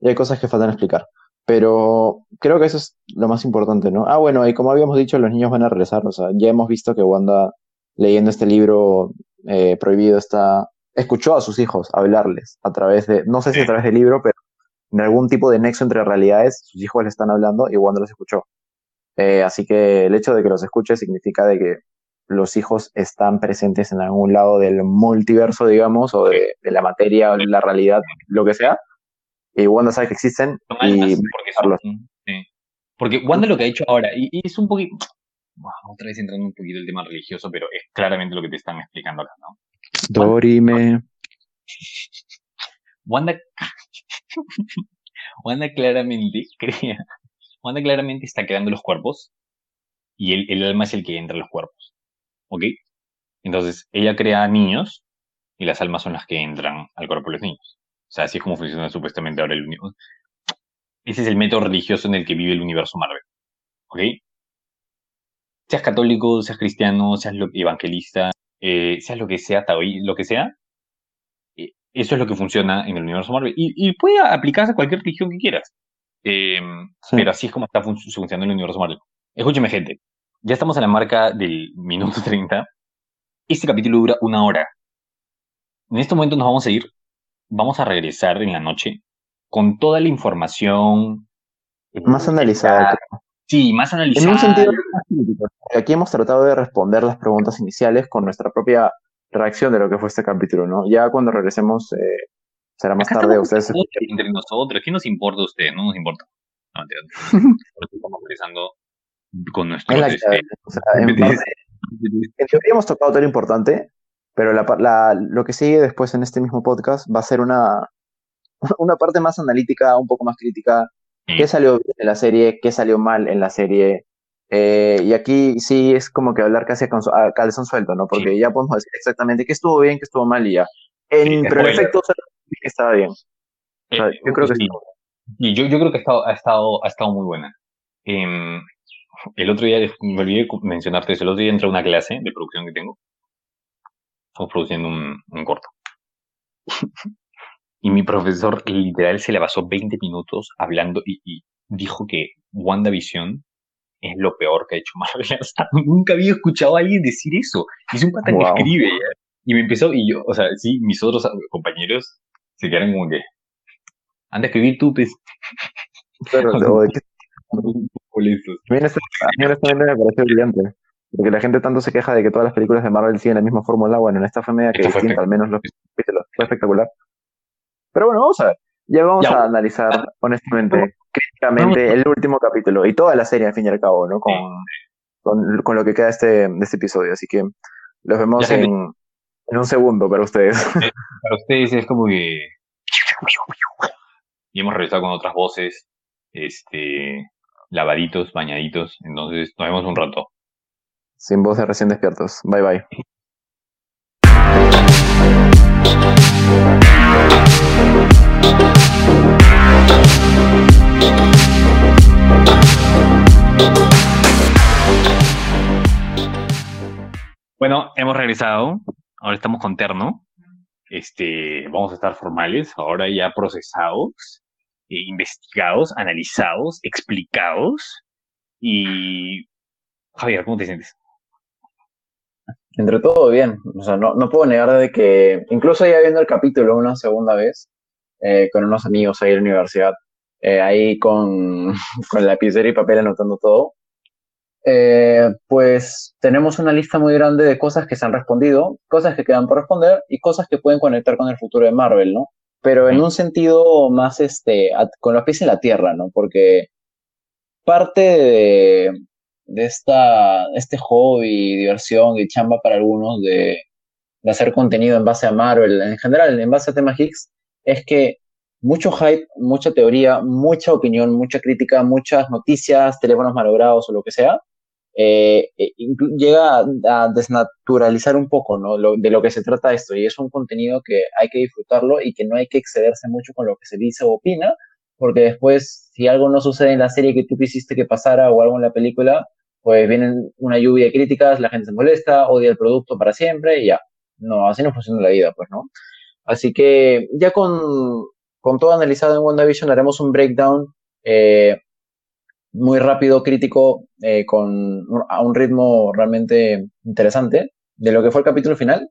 y hay cosas que faltan explicar. Pero creo que eso es lo más importante, ¿no? Ah, bueno, y como habíamos dicho, los niños van a regresar. O sea, ya hemos visto que Wanda, leyendo este libro eh, prohibido, está, escuchó a sus hijos hablarles a través de, no sé si a través del libro, pero en algún tipo de nexo entre realidades, sus hijos le están hablando y Wanda los escuchó. Eh, así que el hecho de que los escuche significa de que los hijos están presentes en algún lado del multiverso, digamos, o de, de la materia, o de la realidad, lo que sea. Y Wanda sabe que existen Son y porque son- sí. Porque Wanda lo que ha hecho ahora, y, y es un poquito, otra vez entrando un poquito el tema religioso, pero es claramente lo que te están explicando acá, ¿no? Dorime. Wanda, *laughs* Wanda claramente crea, Wanda claramente está creando los cuerpos y el, alma es el que entra en los cuerpos, ¿ok? Entonces, ella crea niños y las almas son las que entran al cuerpo de los niños. O sea, así es como funciona supuestamente ahora el universo. Ese es el método religioso en el que vive el universo Marvel, ¿ok? Seas católico, seas cristiano, seas lo- evangelista, eh, seas lo que sea, taoí, lo que sea, eh, eso es lo que funciona en el universo Marvel. Y, y puede aplicarse a cualquier religión que quieras. Eh, Sí. Pero así es como está fun- funcionando el universo Marvel. Escúcheme, gente. Ya estamos a la marca del minuto *laughs* 30. Este capítulo dura una hora. En este momento nos vamos a ir. Vamos a regresar en la noche con toda la información. Más analizada. Sí, más En analizada. un sentido más crítico. Aquí hemos tratado de responder las preguntas iniciales con nuestra propia reacción de lo que fue este capítulo, ¿no? Ya cuando regresemos, eh, será más Acá tarde, ustedes entre nosotros. ¿Qué nos importa a ustedes? No nos importa. No, *laughs* estamos regresando con nuestros. Es la este. O sea, en, parte, en teoría hemos tocado todo lo importante, pero la, la- lo que sigue después en este mismo podcast va a ser una, *laughs* una parte más analítica, un poco más crítica. Sí. ¿Qué salió bien en la serie? ¿Qué salió mal en la serie? Eh, y aquí sí es como que hablar casi a, calzón suelto, ¿no? Porque ya podemos decir exactamente qué estuvo bien, qué estuvo mal y ya. En, Sí, pero en efecto, solo que estaba bien. O sea, Eh, yo creo que sí. Y yo, yo creo que ha estado, ha estado, ha estado muy buena. Em, el otro día, me olvidé mencionarte eso, el otro día entré a una clase de producción que tengo. Estamos produciendo un, un corto. y mi profesor literal se le pasó 20 minutos hablando y, y dijo que WandaVision es lo peor que ha hecho Marvel. *laughs* O sea, nunca había escuchado a alguien decir eso. Y es un pata Wow. que escribe. ¿ya? Y me empezó, y yo, o sea, sí, mis otros compañeros se quedaron como que, anda a escribir tú, pues, o *laughs* de qué- a mí honestamente me pareció brillante. Porque la gente tanto se queja de que todas las películas de Marvel siguen la misma fórmula. Bueno, en esta fue media que distinta, al menos los capítulos. Fue espectacular. Pero bueno, vamos a ver. Ya vamos Ya. a analizar, honestamente, críticamente, el último capítulo y toda la serie, al fin y al cabo, ¿no? Con, con, con lo que queda este, de este episodio. Así que los vemos en, en un segundo para ustedes. *laughs* Para ustedes es como que... Y hemos regresado con otras voces, este, lavaditos, bañaditos, entonces nos vemos un rato. sin de recién despiertos. Bye bye. Bueno, hemos regresado. Ahora estamos con Terno. Este, vamos a estar formales, ahora ya procesados, eh, investigados, analizados, explicados. Y Javier, ¿cómo te sientes? Entre todo bien, o sea, no, no puedo negar de que, incluso ya viendo el capítulo una segunda vez, eh, con unos amigos ahí en la universidad, eh, ahí con, *laughs* con lapicero y papel anotando todo, eh, pues tenemos una lista muy grande de cosas que se han respondido, cosas que quedan por responder y cosas que pueden conectar con el futuro de Marvel, ¿no? Pero en un sentido más, este, con los pies en la tierra, ¿no? Porque parte de, de esta, este hobby, diversión y chamba para algunos de, de hacer contenido en base a Marvel, en general, en base a temas Higgs, es que mucho hype, mucha teoría, mucha opinión, mucha crítica, muchas noticias, teléfonos malogrados o lo que sea, eh, eh llega a, desnaturalizar un poco ¿no? Lo, de lo que se trata esto y es un contenido que hay que disfrutarlo y que no hay que excederse mucho con lo que se dice o opina, porque después si algo no sucede en la serie que tú quisiste que pasara o algo en la película, pues viene una lluvia de críticas, la gente se molesta, odia el producto para siempre y ya. No, así no funciona la vida, pues, ¿no? Así que ya con, con todo analizado en WandaVision haremos un breakdown eh, muy rápido, crítico, eh, con a un ritmo realmente interesante de lo que fue el capítulo final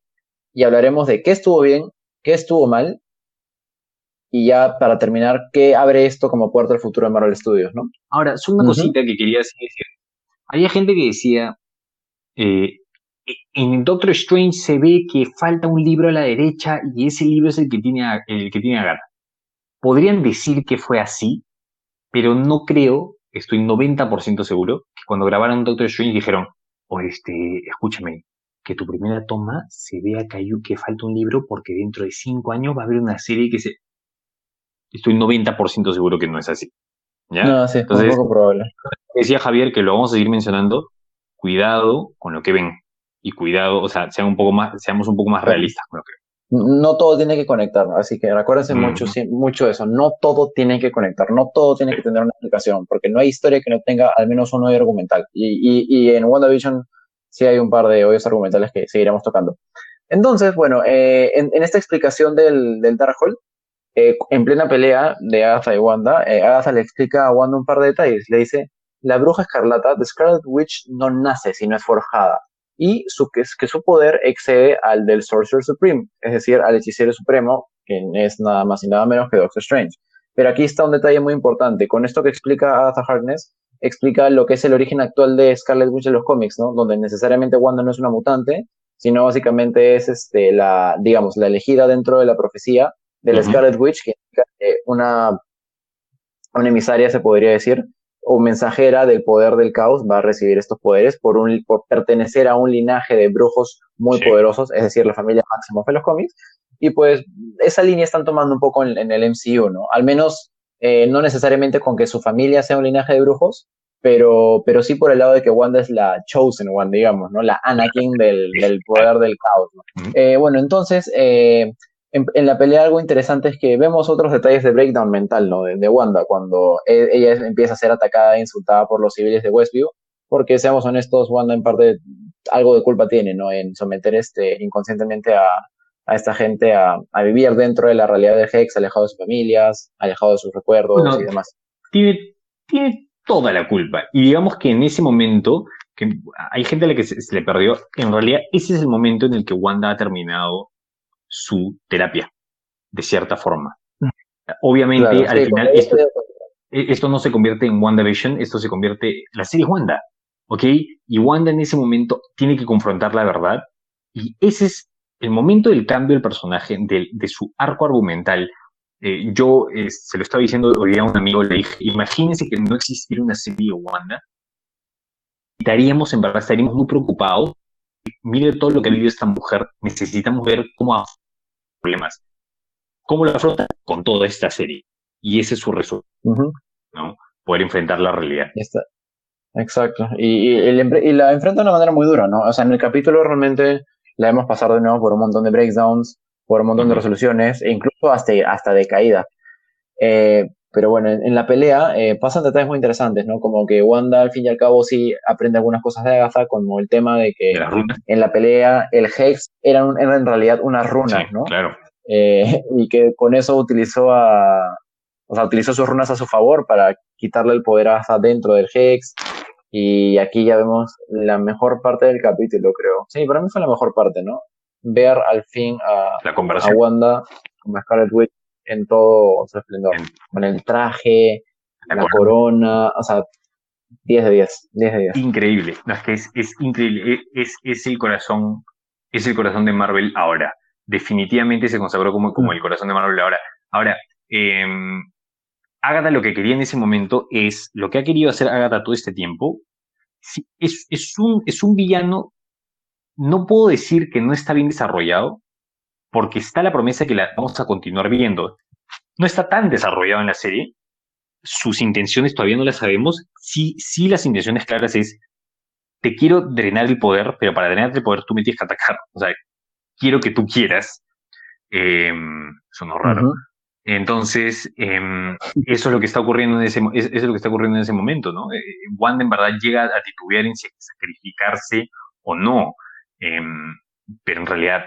y hablaremos de qué estuvo bien, qué estuvo mal y ya para terminar, qué abre esto como puerta al futuro de Marvel Studios, ¿no? Ahora, es una cosita que quería decir. Había gente que decía, eh, en Doctor Strange se ve que falta un libro a la derecha y ese libro es el que tiene el que tiene Agatha. Podrían decir que fue así, pero no creo estoy 90% seguro que cuando grabaron Doctor Strange dijeron, o este, escúchame, que tu primera toma se vea que, hay, que falta un libro porque dentro de cinco años va a haber una serie que se... Estoy 90% seguro que no es así. ¿Ya? No, sí, Entonces, un poco probable. Decía Javier que lo vamos a seguir mencionando. Cuidado con lo que ven. Y cuidado, o sea, sean un poco más, seamos un poco más realistas con lo que ven no todo tiene que conectar, así que recuérdense mucho, mucho eso, no todo tiene que conectar, no todo tiene que tener una explicación, porque no hay historia que no tenga al menos un hoyo argumental. Y, y, y en WandaVision sí hay un par de hoyos argumentales que seguiremos tocando. Entonces, bueno, eh, en, esta explicación del, del Darkhold, eh, en plena pelea de Agatha y Wanda, eh, Agatha le explica a Wanda un par de detalles. Le dice, la bruja escarlata, The Scarlet Witch, no nace, sino es forjada y su, que, que su poder excede al del Sorcerer Supreme, es decir, al hechicero supremo, que es nada más y nada menos que Doctor Strange. Pero aquí está un detalle muy importante. Con esto que explica Agatha Harkness, explica lo que es el origen actual de Scarlet Witch en los cómics, ¿no? Donde necesariamente Wanda no es una mutante, sino básicamente es este, la, digamos, la elegida dentro de la profecía de la Scarlet Witch, que es una, una emisaria, se podría decir, o mensajera del poder del caos va a recibir estos poderes por, un, por pertenecer a un linaje de brujos muy poderosos, es decir, la familia Máximo de los cómics. Y pues esa línea están tomando un poco en, el MCU, ¿no? Al menos eh, no necesariamente con que su familia sea un linaje de brujos, pero, pero sí por el lado de que Wanda es la chosen one, digamos, ¿no? La Anakin del, del poder del caos. ¿no? Eh, bueno, entonces, eh, en, la pelea algo interesante es que vemos otros detalles de breakdown mental, ¿no? De, Wanda, cuando e, ella empieza a ser atacada e insultada por los civiles de Westview, porque seamos honestos, Wanda en parte algo de culpa tiene, ¿no? En someter este inconscientemente a, a esta gente a, a, vivir dentro de la realidad del Hex, alejado de sus familias, alejado de sus recuerdos y demás. Tiene, tiene toda la culpa. Y digamos que en ese momento, que hay gente a la que se le perdió, en realidad ese es el momento en el que Wanda ha terminado su terapia, de cierta forma. Obviamente, al final, esto, e, esto, no se convierte en WandaVision, esto se convierte, la serie Wanda, ¿ok? Y Wanda en ese momento tiene que confrontar la verdad, y ese es el momento del cambio del personaje, de, de su arco argumental. Eh, yo eh, se lo estaba diciendo hoy a un amigo, le dije, imagínense que no existiera una serie Wanda, estaríamos, en verdad, estaríamos muy preocupados. Mire todo lo que ha vivido esta mujer, necesitamos ver cómo problemas. ¿Cómo lo afronta? Con toda esta serie. Y ese es su resultado, ¿no? Poder enfrentar la realidad. Está, Exacto. Y, y, la enfrenta de una manera muy dura, ¿no? O sea, en el capítulo realmente la vemos pasar de nuevo por un montón de breakdowns, por un montón de resoluciones, e incluso hasta, hasta de caída. Eh, pero bueno, en, la pelea eh, pasan detalles muy interesantes, ¿no? Como que Wanda al fin y al cabo sí aprende algunas cosas de Agatha, como el tema de que en la pelea el Hex eran, en realidad unas runas, ¿no? Claro. Eh, *laughs* y que con eso utilizó a, o sea, utilizó sus runas a su favor para quitarle el poder hasta dentro del Hex. Y aquí ya vemos la mejor parte del capítulo, creo. Sí, para mí fue la mejor parte, ¿no? Ver al fin a, a Wanda como Scarlet Witch en todo su esplendor. Con el traje, la, corona. o sea, 10 de 10, 10 de 10. Increíble, no, es que es, es increíble, es, es, el corazón, es el corazón de Marvel ahora. Definitivamente se consagró como, como mm. el corazón de Marvel ahora. Ahora, eh, Agatha lo que quería en ese momento es lo que ha querido hacer Agatha todo este tiempo. Es, es, un, es un villano, no puedo decir que no está bien desarrollado, porque está la promesa que la vamos a continuar viendo. No está tan desarrollado en la serie, sus intenciones todavía no las sabemos. Sí, sí las intenciones claras es, te quiero drenar el poder, pero para drenar el poder tú me tienes que atacar. O sea, quiero que tú quieras. Eh, sonó raro. Entonces, em, eso es lo que está ocurriendo en ese, es, es, lo que está ocurriendo en ese momento, ¿no? Eh, Wanda en verdad llega a titubear en si sacrificarse o no, em, pero en realidad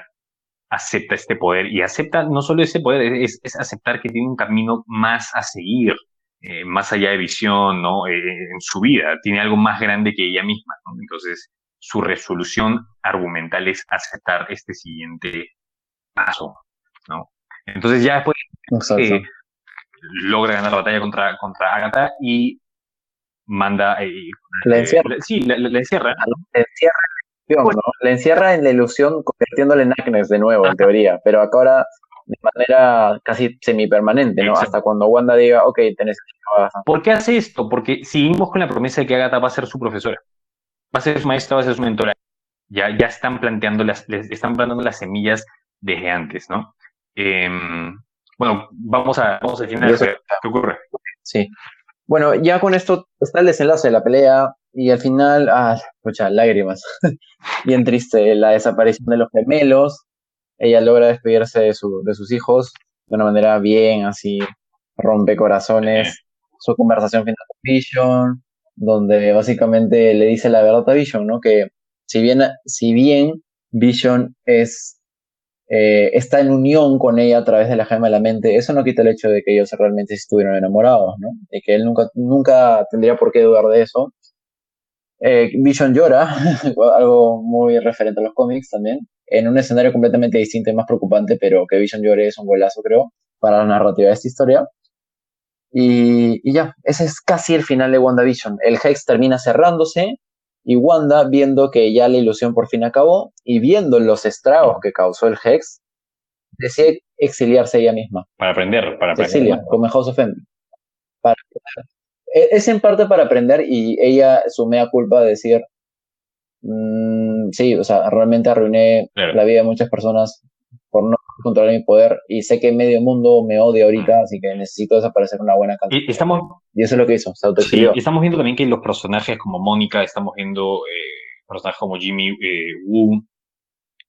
acepta este poder y acepta no solo ese poder, es, es aceptar que tiene un camino más a seguir, eh, más allá de visión, ¿no? Eh, en su vida, tiene algo más grande que ella misma, ¿no? Entonces, su resolución argumental es aceptar este siguiente paso, ¿no? Entonces ya después eh, logra ganar la batalla contra, contra Agatha y manda... Eh, la encierra. sí, la, encierra. La encierra, la encierra en la ilusión convirtiéndole en Agnes de nuevo, en teoría, pero acá ahora de manera casi semipermanente, ¿no? Hasta cuando Wanda diga, ok, tenés que... ¿Por qué hace esto? Porque seguimos con la promesa de que Agatha va a ser su profesora, va a ser su maestra, va a ser su mentora. Ya, ya están planteando las, están plantando las semillas desde antes, ¿no? Em, bueno, vamos a, vamos a final. ¿Qué ocurre? Sí. Bueno, ya con esto está el desenlace de la pelea y al final, ah, muchas lágrimas. *laughs* Bien triste, la desaparición de los gemelos. Ella logra despedirse de, su, de sus hijos de una manera bien así, rompe corazones. Su conversación final con Vision, donde básicamente le dice la verdad a Vision, ¿no? Que si bien, si bien Vision es eh, está en unión con ella a través de la gema de la mente, eso no quita el hecho de que ellos realmente estuvieron enamorados, ¿no? Y que él nunca, nunca tendría por qué dudar de eso. Eh, Vision llora, *laughs* algo muy referente a los cómics también, en un escenario completamente distinto y más preocupante, pero que Vision llore es un golazo, creo, para la narrativa de esta historia. Y, y ya, ese es casi el final de WandaVision. El Hex termina cerrándose, y Wanda, viendo que ya la ilusión por fin acabó y viendo los estragos que causó el Hex, decide exiliarse ella misma. Para aprender, para aprender. Exilia, como House of M. E, es en parte para aprender y ella sumea culpa de decir, mm, sí, o sea, realmente arruiné la vida de muchas personas por no controlar mi poder y sé que medio mundo me odia ahorita, así que necesito desaparecer una buena cantidad. Y, estamos, y eso es lo que hizo, se sí, estamos viendo también que los personajes como Mónica, estamos viendo eh, personajes como Jimmy eh, Woo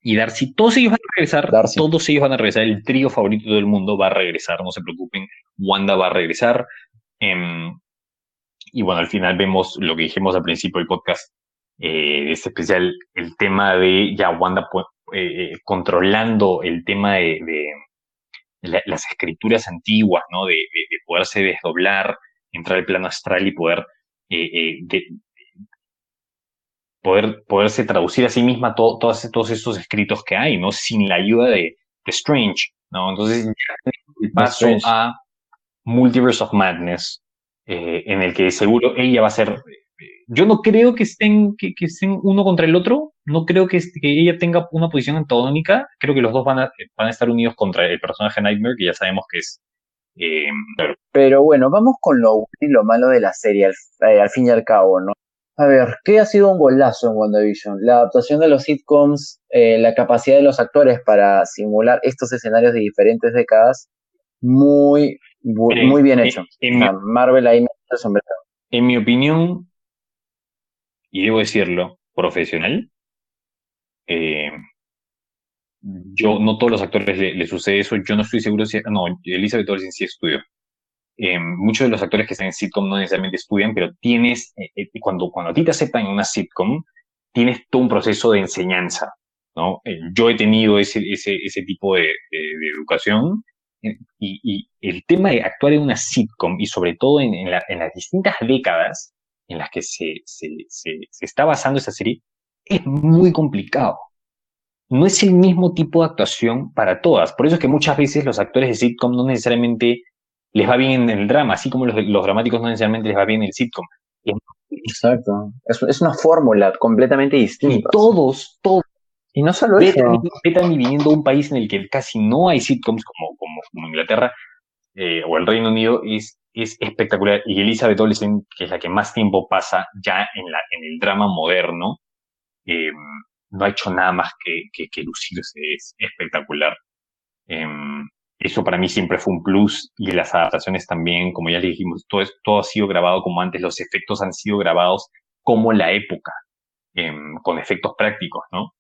y Darcy, todos ellos van a regresar, todos ellos van a regresar, el trío favorito del mundo va a regresar, no se preocupen, Wanda va a regresar. Em, y bueno, al final vemos lo que dijimos al principio del podcast, eh, este especial, el tema de ya Wanda eh, eh, controlando el tema de, las escrituras antiguas, ¿no? De, poderse desdoblar, entrar al plano astral y poder, eh, poder poderse traducir a sí misma todos, todos esos escritos que hay, ¿no? Sin la ayuda de, Strange, ¿no? Entonces, el paso a Multiverse of Madness, en el que seguro ella va a ser yo no creo que estén, que, estén uno contra el otro, no creo que, que, ella tenga una posición antagónica, creo que los dos van a, van a estar unidos contra el personaje Nightmare, que ya sabemos que es... Eh, Pero bueno, vamos con lo bueno y lo malo de la serie, eh, al, fin y al cabo, ¿no? A ver, ¿qué ha sido un golazo en WandaVision? La adaptación de los sitcoms, eh, la capacidad de los actores para simular estos escenarios de diferentes décadas, muy, muy, bien hecho. En, Marvel ahí me En mi opinión, y debo decirlo, profesional. Eh, yo, no todos los actores le, sucede eso, yo no estoy seguro si, no, Elizabeth Olsen sí estudió. Eh, muchos de los actores que están en sitcom no necesariamente estudian, pero tienes, eh, cuando, cuando a ti te aceptan en una sitcom, tienes todo un proceso de enseñanza, ¿no? yo he tenido ese, ese, ese tipo de, de, educación y, y, el tema de actuar en una sitcom y sobre todo en, en, en las distintas décadas en las que se, se, se, se está basando esa serie es muy complicado no es el mismo tipo de actuación para todas. Por eso es que muchas veces los actores de sitcom no necesariamente les va bien en el drama, así como los, los dramáticos no necesariamente les va bien en el sitcom. Exacto. Es, es una fórmula completamente distinta. Y todos, todos. Y no solo eso. Bethany viniendo un país en el que casi no hay sitcoms como, como, como Inglaterra eh, o el Reino Unido es, es espectacular. Y Elizabeth Olsen, que es la que más tiempo pasa ya en, la, en el drama moderno, eh, no ha hecho nada más que, que, lucirse, es espectacular. Em, eso para mí siempre fue un plus y las adaptaciones también, como ya le dijimos, todo, todo ha sido grabado como antes, los efectos han sido grabados como la época, em, con efectos prácticos, ¿no?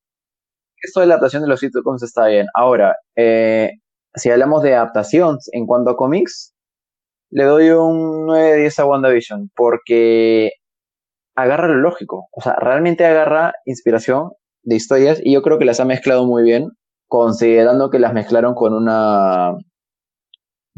Esto de la adaptación de los sitcoms está bien. Ahora, eh, si hablamos de adaptación en cuanto a cómics, le doy un 9 de 10 a WandaVision, porque agarra lo lógico, o sea, realmente agarra inspiración de historias y yo creo que las ha mezclado muy bien, considerando que las mezclaron con una,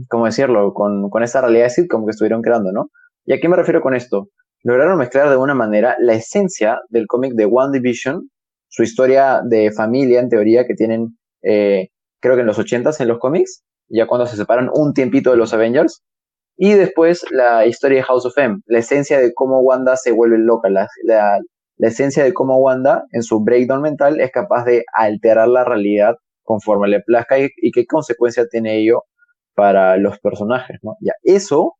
¿cómo decirlo? Con, con esa realidad como que estuvieron creando, ¿no? ¿Y a qué me refiero con esto? Lograron mezclar de una manera la esencia del cómic de One Division, su historia de familia, en teoría, que tienen, eh, creo que en los 80 en los cómics, ya cuando se separan un tiempito de los Avengers, y después la historia de House of M, la esencia de cómo Wanda se vuelve loca, la, la esencia de cómo Wanda, en su breakdown mental, es capaz de alterar la realidad conforme le plazca y, qué consecuencia tiene ello para los personajes, ¿no? Ya, eso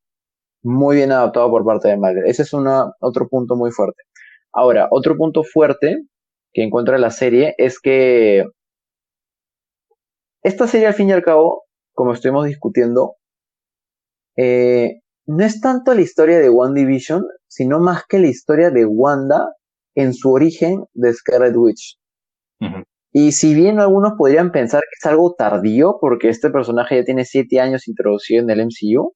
muy bien adaptado por parte de Marvel. Ese es una, otro punto muy fuerte. Ahora, otro punto fuerte que encuentro en la serie es que esta serie, al fin y al cabo, como estuvimos discutiendo, eh, no es tanto la historia de One Division, sino más que la historia de Wanda en su origen de Scarlet Witch. Y si bien algunos podrían pensar que es algo tardío, porque este personaje ya tiene siete años introducido en el MCU,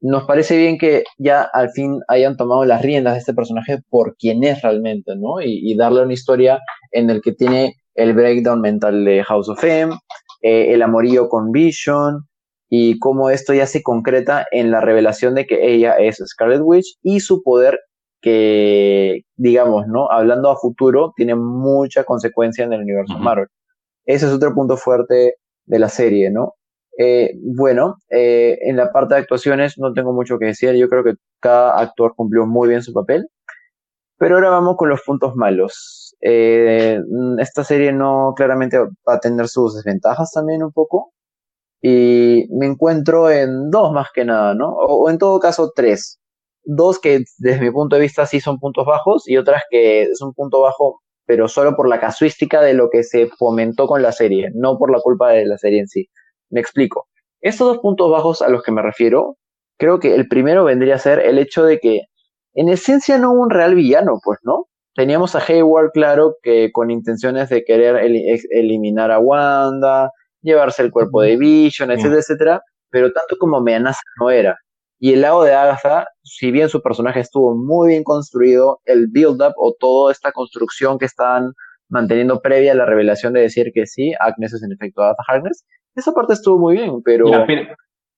nos parece bien que ya al fin hayan tomado las riendas de este personaje por quien es realmente, ¿no? Y, darle una historia en el que tiene el breakdown mental de House of M, eh, el amorío con Vision, y cómo esto ya se concreta en la revelación de que ella es Scarlet Witch y su poder que, digamos, ¿no? Hablando a futuro, tiene mucha consecuencia en el universo Marvel. Ese es otro punto fuerte de la serie, ¿no? Eh, bueno, eh, en la parte de actuaciones no tengo mucho que decir. Yo creo que cada actor cumplió muy bien su papel. Pero ahora vamos con los puntos malos. Eh, esta serie no claramente va a tener sus desventajas también un poco. Y me encuentro en dos más que nada, ¿no? o en todo caso tres dos que desde mi punto de vista sí son puntos bajos y otras que es un punto bajo, pero solo por la casuística de lo que se fomentó con la serie, no por la culpa de la serie en sí. Me explico. Estos dos puntos bajos a los que me refiero, creo que el primero vendría a ser el hecho de que en esencia no hubo un real villano, pues, ¿no? Teníamos a Hayward, claro, que con intenciones de querer eliminar a Wanda, llevarse el cuerpo de Vision, etcétera, etcétera, pero tanto como amenaza no era. Y el lado de Agatha, si bien su personaje estuvo muy bien construido, el build-up o toda esta construcción que están manteniendo previa la revelación de decir que sí, Agnes es en efecto Agatha Harkness, esa parte estuvo muy bien, pero,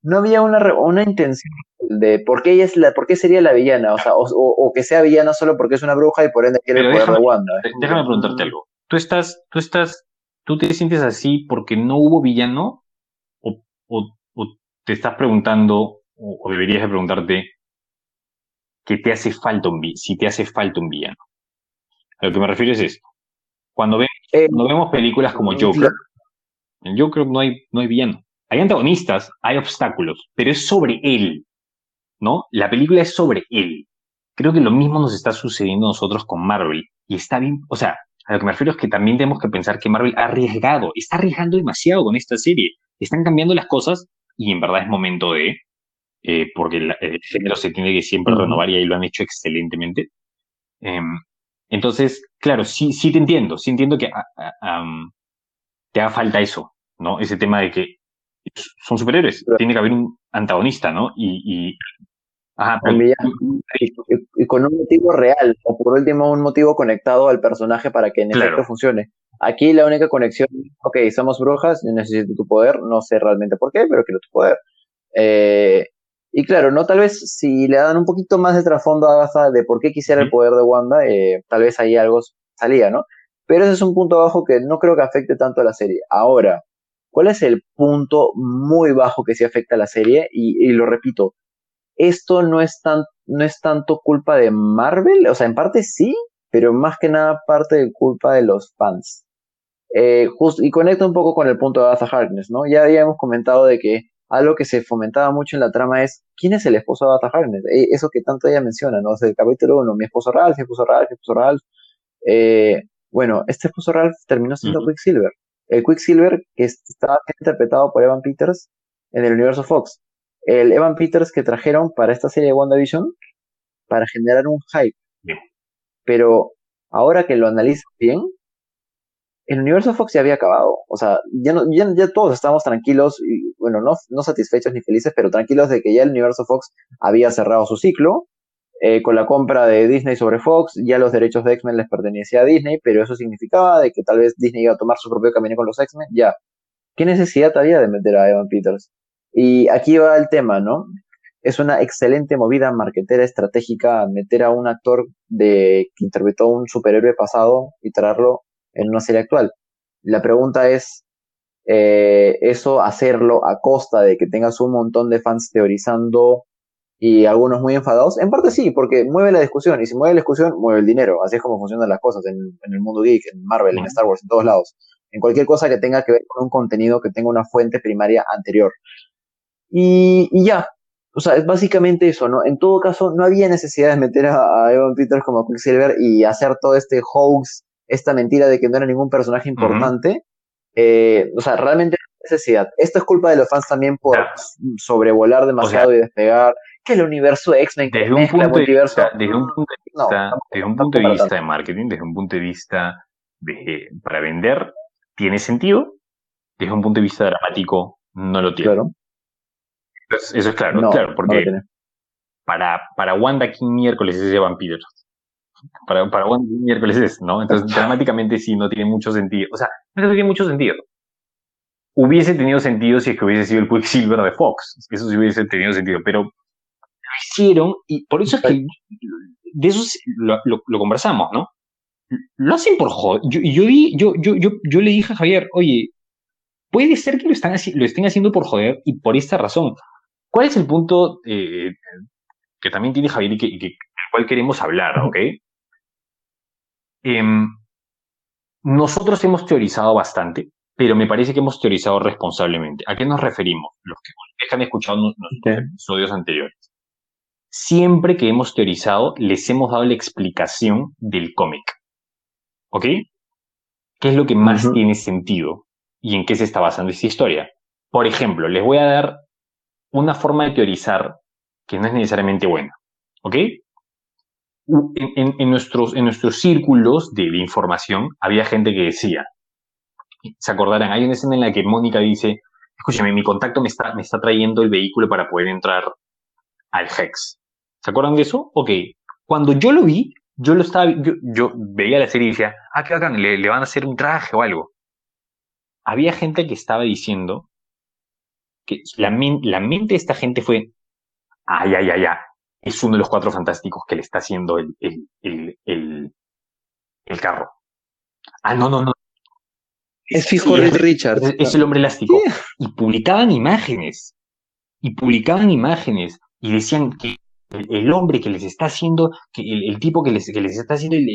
no había una, una intención de por qué ella es la, por qué sería la villana, o sea, o, que sea villana solo porque es una bruja y por ende quiere el poder de Wanda. Déjame preguntarte algo. ¿Tú estás, tú estás, tú te sientes así porque no hubo villano o, o te estás preguntando o, deberías de preguntarte qué te hace falta un si te hace falta un villano. A lo que me refiero es esto. Cuando, eh, vemos películas como Joker, en Joker no hay, no hay villano. Hay antagonistas, hay obstáculos, pero es sobre él, ¿no? La película es sobre él. Creo que lo mismo nos está sucediendo a nosotros con Marvel. Y está bien, o sea, a lo que me refiero es que también tenemos que pensar que Marvel ha arriesgado, está arriesgando demasiado con esta serie. Están cambiando las cosas y en verdad es momento de eh, porque el, género se tiene que siempre renovar y ahí lo han hecho excelentemente. Em, entonces, claro, sí, sí te entiendo, sí entiendo que te haga falta eso, ¿no? Ese tema de que son superhéroes, tiene que haber un antagonista, ¿no? Y, ajá, y, con un motivo real, o por último un motivo conectado al personaje para que en efecto funcione. Aquí la única conexión, ok, somos brujas, necesito tu poder, no sé realmente por qué, pero quiero tu poder. Eh, y claro, no tal vez si le dan un poquito más de trasfondo a Agatha de por qué quisiera el poder de Wanda, eh, tal vez ahí algo salía, ¿no? Pero ese es un punto bajo que no creo que afecte tanto a la serie. Ahora, ¿cuál es el punto muy bajo que sí afecta a la serie? Y, y lo repito, esto no es, tan, no es tanto culpa de Marvel, o sea, en parte sí, pero más que nada parte de culpa de los fans. Eh, y conecta un poco con el punto de Agatha Harkness, ¿no? Ya habíamos comentado de que algo que se fomentaba mucho en la trama es quién es el esposo de Agatha Harkness. Eh, eso que tanto ella menciona, ¿no? O el capítulo 1, mi esposo Ralph, mi esposo Ralph, mi esposo Ralph. Eh, bueno, este esposo Ralph terminó siendo Quicksilver. El Quicksilver que estaba interpretado por Evan Peters en el universo Fox. El Evan Peters que trajeron para esta serie de WandaVision para generar un hype. Pero ahora que lo analizo bien, el universo Fox ya había acabado. O sea, ya, no, ya, todos estábamos tranquilos, y, bueno, no, no satisfechos ni felices, pero tranquilos de que ya el universo Fox había cerrado su ciclo. Eh, con la compra de Disney sobre Fox, ya los derechos de X-Men les pertenecía a Disney, pero eso significaba de que tal vez Disney iba a tomar su propio camino con los X-Men. Ya. ¿Qué necesidad había de meter a Evan Peters? Y aquí va el tema, ¿no? Es una excelente movida marquetera estratégica meter a un actor de que interpretó un superhéroe pasado y traerlo en una serie actual. La pregunta es, eh, ¿eso hacerlo a costa de que tengas un montón de fans teorizando y algunos muy enfadados? En parte sí, porque mueve la discusión, y si mueve la discusión, mueve el dinero. Así es como funcionan las cosas en, el mundo geek, en Marvel, en Star Wars, en todos lados. En cualquier cosa que tenga que ver con un contenido que tenga una fuente primaria anterior. Y, ya, o sea, es básicamente eso, ¿no? En todo caso, no había necesidad de meter a, Evan Peters como Quicksilver y hacer todo este hoax esta mentira de que no era ningún personaje importante. Eh, o sea, realmente necesidad. Esto es culpa de los fans también por sobrevolar demasiado y despegar. Que el universo X-Men desde, un punto de vista, desde un punto de vista, desde un punto de vista de marketing, desde un punto de vista de para vender, tiene sentido. Desde un punto de vista dramático, no lo tiene. Claro. eso es claro, claro, porque para, para Wanda aquí miércoles es de vampiros para, para un miércoles es, ¿no? Entonces, dramáticamente sí no tiene mucho sentido. O sea, no tiene mucho sentido. Hubiese tenido sentido si es que hubiese sido el Quicksilver de Fox. Eso sí hubiese tenido sentido, pero lo hicieron y por eso es que de eso lo, lo, conversamos, ¿no? Lo hacen por joder. Yo, yo, yo, yo, yo, yo le dije a Javier, oye, puede ser que lo, están, lo estén haciendo por joder y por esta razón. ¿Cuál es el punto eh, que también tiene Javier y que, que, cual queremos hablar, ¿ok? Em, nosotros hemos teorizado bastante, pero me parece que hemos teorizado responsablemente. ¿A qué nos referimos? Los que han escuchado nuestros episodios anteriores. Siempre que hemos teorizado, les hemos dado la explicación del cómic. ¿Ok? ¿Qué es lo que más tiene sentido? ¿Y en qué se está basando esta historia? Por ejemplo, les voy a dar una forma de teorizar que no es necesariamente buena. ¿Ok? En, nuestros, en nuestros círculos de, información había gente que decía, se acordarán, hay una escena en la que Mónica dice, escúchame, mi contacto me está, me está trayendo el vehículo para poder entrar al Hex. ¿Se acuerdan de eso? Ok. Cuando yo lo vi, yo lo estaba, yo, veía la serie y decía, ah, qué bacán, le, le van a hacer un traje o algo. Había gente que estaba diciendo que la, la mente de esta gente fue, ay, ay, ay, ay, es uno de los cuatro fantásticos que le está haciendo el, el, el, el, carro. Ah, no, no, no. Es fijo Richard. Richards. Es, el hombre elástico. Y publicaban imágenes. Y publicaban imágenes. Y decían que el, hombre que les está haciendo, que el, tipo que les, que les está haciendo el,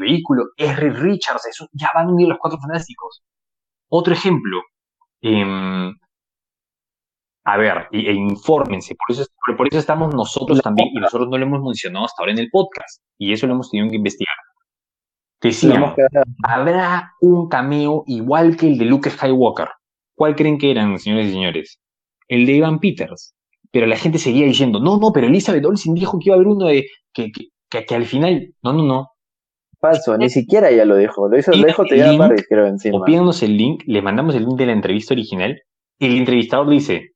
vehículo es Rick Richards. Eso, ya van a unir los cuatro fantásticos. Otro ejemplo. Eh, a ver, e, infórmense. Por eso, por eso estamos nosotros también, y nosotros no lo hemos mencionado hasta ahora en el podcast, y eso lo hemos tenido que investigar. Decían, habrá un cameo igual que el de Luke Skywalker. ¿Cuál creen que eran, señores y señores? El de Evan Peters. Pero la gente seguía diciendo, no, no, pero Elizabeth Olsen dijo que iba a haber uno de, que, que, que al final, no, no, no. Falso, ni siquiera ella lo dijo. Lo hizo Y lejos, te link, Barry, creo, encima. O pídanos el link, les mandamos el link de la entrevista original. Y el entrevistador dice: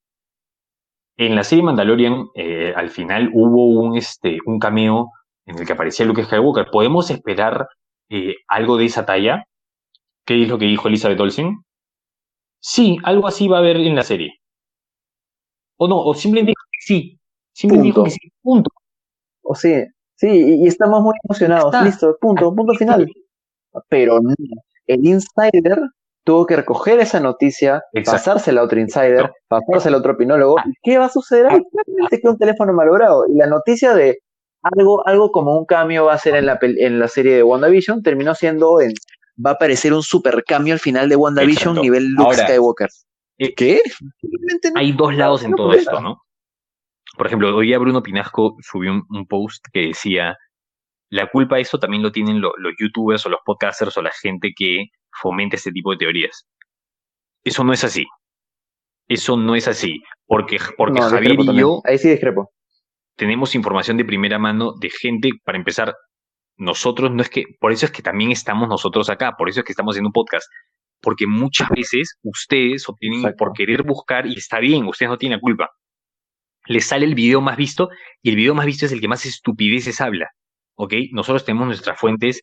En la serie Mandalorian, eh, al final hubo un, este, un cameo en el que aparecía Luke Skywalker. ¿Podemos esperar eh, algo de esa talla? ¿Qué es lo que dijo Elizabeth Olsen? Sí, algo así va a haber en la serie. O no, o simplemente dijo que sí. Simplemente dijo Punto. que sí. Punto. O sí, sí, y, y estamos muy emocionados. Está. Listo, punto, punto final. Pero no, el insider tuvo que recoger esa noticia, Exacto. pasársela a otro insider, pasársela a otro opinólogo. Ah. ¿Y qué va a suceder ahí? Claramente queda un teléfono malogrado. Y la noticia de algo, algo como un cambio va a ser en la, en la serie de WandaVision terminó siendo en. Va a aparecer un super cambio al final de WandaVision Exacto. nivel Luke Ahora, Skywalker. eh, ¿Qué? No- hay dos lados en todo esto. ¿no? Por ejemplo, hoy día Bruno Pinasco subió un, un post que decía, la culpa de eso también lo tienen lo- los youtubers o los podcasters o la gente que fomenta este tipo de teorías. Eso no es así. Eso no es así. Porque, porque No, Javier y yo Ahí sí discrepo. tenemos información de primera mano de gente, para empezar, nosotros no es que, por eso es que también estamos nosotros acá, por eso es que estamos haciendo un podcast, porque muchas veces ustedes obtienen Exacto. por querer buscar, y está bien, ustedes no tienen la culpa, les sale el video más visto, y el video más visto es el que más estupideces habla, ¿ok? Nosotros tenemos nuestras fuentes,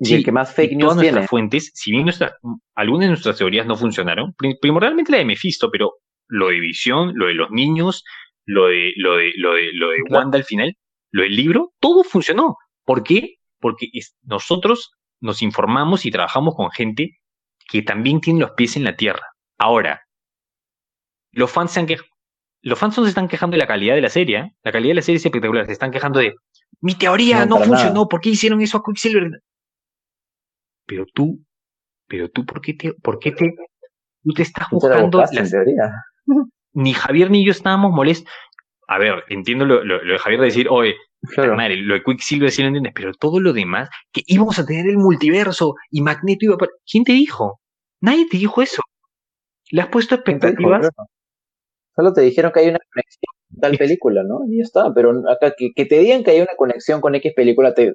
Y Sí, el que más fake y news todas nuestras tiene. fuentes, si bien nuestras, algunas de nuestras teorías no funcionaron, pri- primordialmente la de Mephisto, pero lo de Visión, lo de los niños, lo de, lo de, lo de, lo de Claro. Wanda al final, lo del libro, todo funcionó. ¿Por qué? Porque es- nosotros nos informamos y trabajamos con gente que también tiene los pies en la tierra. Ahora, los fans se han quej- los fans no se están quejando de la calidad de la serie, ¿eh? la calidad de la serie es espectacular, se están quejando de mi teoría No, funcionó, nada. ¿por qué hicieron eso a Quicksilver? Pero tú, pero tú, ¿por qué te, por qué te, tú te estás te buscando en las, teoría. *laughs* ni Javier ni yo estábamos molestos. A ver, entiendo lo, lo- lo de Javier de decir, oye, Claro. madre, lo de Quicksilver sí lo entiendes, pero todo lo demás, que íbamos a tener el multiverso y Magneto iba a... ¿Quién te dijo? Nadie te dijo eso. Le has puesto ¿Quién te dijo? expectativas. Claro. Solo te dijeron que hay una conexión con tal película, ¿no? Y ya está. Pero acá que, que te digan que hay una conexión con X película, te,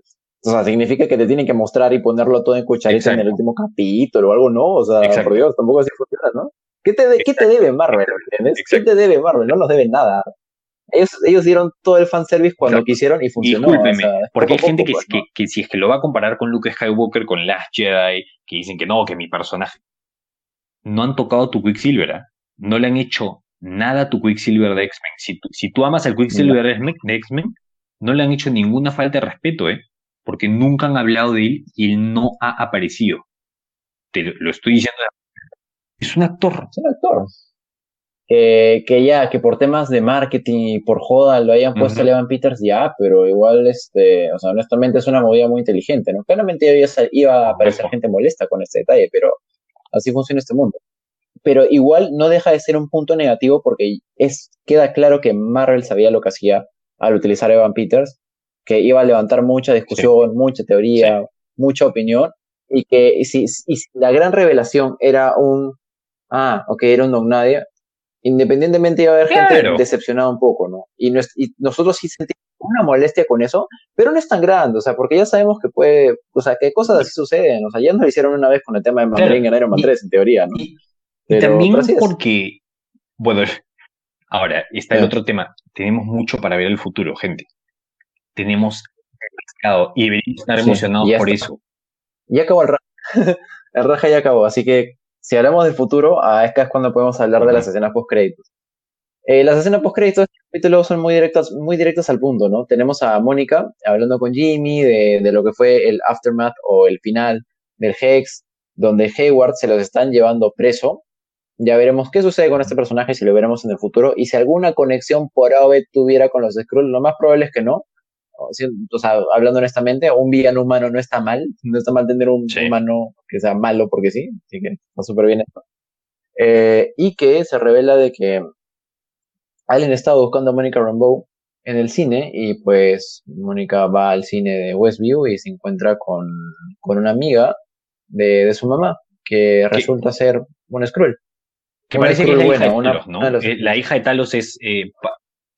o sea, significa que te tienen que mostrar y ponerlo todo en cucharita en el último capítulo o algo, ¿no? O sea, Exacto. por Dios, tampoco así funciona, ¿no? ¿Qué te, de- ¿qué te debe Marvel? ¿Entiendes? ¿Qué te debe Marvel? No nos deben nada. Ellos, ellos dieron todo el fanservice cuando Exacto. quisieren y funcionó. Discúlpeme, o sea, porque hay gente poco, que, pues, que, si es que lo va a comparar con Luke Skywalker, con Last Jedi, que dicen que no, que mi personaje. No han tocado tu Quicksilver, ¿ah? No le han hecho nada tu Quicksilver de X-Men. Si, tú- si tú amas al Quicksilver de X-Men- no le han hecho ninguna falta de respeto, ¿eh? Porque nunca han hablado de él y él no ha aparecido. Te lo, lo estoy diciendo. Es un actor. Es un actor. Que, que ya, que por temas de marketing y por joda lo hayan puesto Ujú. a Evan Peters, ya, pero igual, este, o sea, honestamente es una movida muy inteligente, ¿no? Claramente iba a, sal- iba a aparecer gente molesta con este detalle, pero así funciona este mundo. Pero igual no deja de ser un punto negativo porque es, queda claro que Marvel sabía lo que hacía al utilizar a Evan Peters, que iba a levantar mucha discusión, mucha teoría, mucha opinión, y que y si, y si la gran revelación era un, ah, ok, era un don nadie, independientemente iba a haber gente Claro. decepcionada un poco, ¿no? Y, nosotros sí sentimos una molestia con eso, pero no es tan grande, o sea, porque ya sabemos que puede, o sea, que cosas así suceden, o sea, ya nos lo hicieron una vez con el tema de Mandarin en Iron Man y- 3, en teoría, ¿no? Y, también pero porque, bueno, *laughs* ahora está el Ya. otro tema. Tenemos mucho para ver el futuro, gente. Tenemos demasiado y deberíamos estar Sí, emocionados por está. eso. Ya acabó el raja. *laughs* el raja ya acabó, así que si hablamos del futuro, ah, acá es cuando podemos hablar de las escenas. Eh, las escenas post créditos de este capítulo son muy directas, muy directas al punto, ¿no? Tenemos a Mónica hablando con Jimmy de, de lo que fue el aftermath o el final del Hex, donde Hayward se los están llevando preso. Ya veremos qué sucede con este personaje, si lo veremos en el futuro, y si alguna conexión por AOB tuviera con los Skrull, lo más probable es que no. O sea, hablando honestamente, un villano humano no está mal, no está mal tener un Sí. humano que sea malo porque sí, así que está súper bien esto. Eh, y que se revela de que Allen estaba buscando a Mónica Rambeau en el cine y pues Mónica va al cine de Westview y se encuentra con, con una amiga de, de su mamá que resulta ser un Skrull. Que Una parece que es la hija de una- Talos, ¿no? una Eh, la hija de Talos es. eh,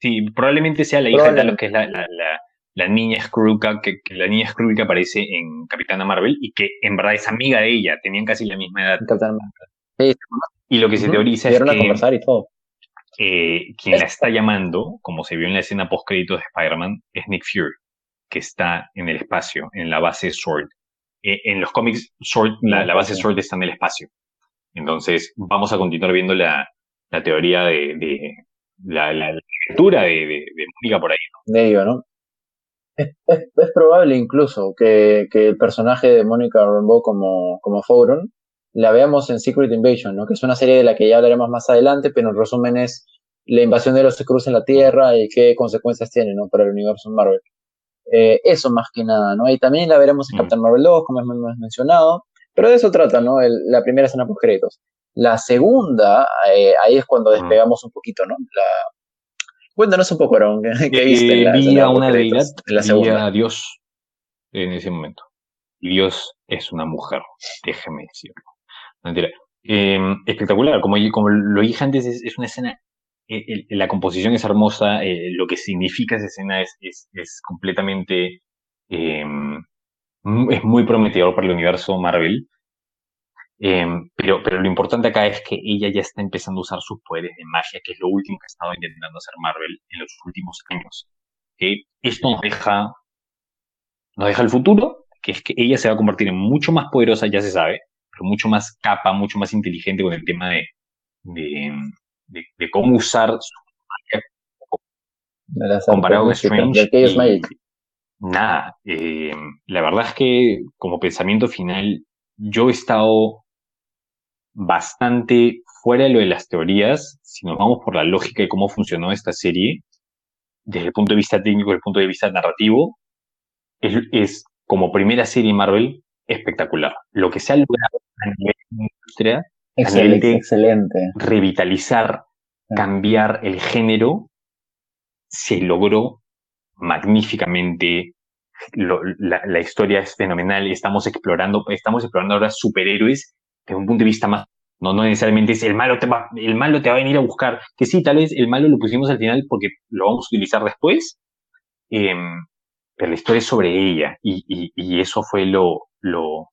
sí, probablemente sea la hija de Talos, que es la, la, la, la niña Skrull que, la niña Skrull que aparece en Capitana Marvel y que en verdad es amiga de ella, tenían casi la misma edad. y lo que se teoriza es que eh, quien la está llamando, como se vio en la escena post créditos de Spider-Man, es Nick Fury, que está en el espacio, en la base Sword. Eh, en los cómics, Sword, la, base Sword está en el espacio. Entonces, vamos a continuar viendo la, teoría de, la, lectura de, de, Mónica por ahí. De ello, ¿no? Es, probable incluso que, el personaje de Mónica Rambeau como, como Fauron la veamos en Secret Invasion, ¿no? Que es una serie de la que ya hablaremos más adelante, pero en resumen es la invasión de los Skrulls en la Tierra y qué consecuencias tiene, ¿no? Para el universo Marvel. Eh, eso más que nada, ¿no? Y también la veremos en mm. Captain Marvel 2, como hemos mencionado, pero de eso trata, ¿no? la primera escena post créditos. La segunda, eh, ahí es cuando despegamos un poquito, ¿no? La... Cuéntanos un poco, Aaron, *laughs* ¿qué, viste en la, una deidad, la segunda? a Dios en ese momento. Dios es una mujer, déjeme decirlo. Mentira. Em, espectacular, como, como lo dije antes, es, una escena, eh, la composición es hermosa, eh, lo que significa esa escena es, es, completamente, em, es muy prometedor para el universo Marvel. Em, pero, pero lo importante acá es que ella ya está empezando a usar sus poderes de magia, que es lo último que ha estado intentando hacer Marvel en los últimos años. Esto nos deja, nos deja el futuro, que es que ella se va a convertir en mucho más poderosa, ya se sabe, mucho más capa, mucho más inteligente con el tema de, de, cómo usar su magia comparado con Strange. Nada, eh, la verdad es que como pensamiento final, yo he estado bastante fuera de lo de las teorías, si nos vamos por la lógica de cómo funcionó esta serie, desde el punto de vista técnico, desde el punto de vista narrativo, es, es como primera serie Marvel espectacular. Lo que se ha logrado a nivel de industria, excelente, excelente. revitalizar, cambiar el género, se logró magníficamente. La, historia es fenomenal. Estamos explorando, estamos explorando ahora superhéroes desde un punto de vista más. No, no necesariamente es el malo te va, el malo te va a venir a buscar. Que sí, tal vez el malo lo pusimos al final porque lo vamos a utilizar después. Em, pero la historia es sobre ella y, y eso fue lo, lo,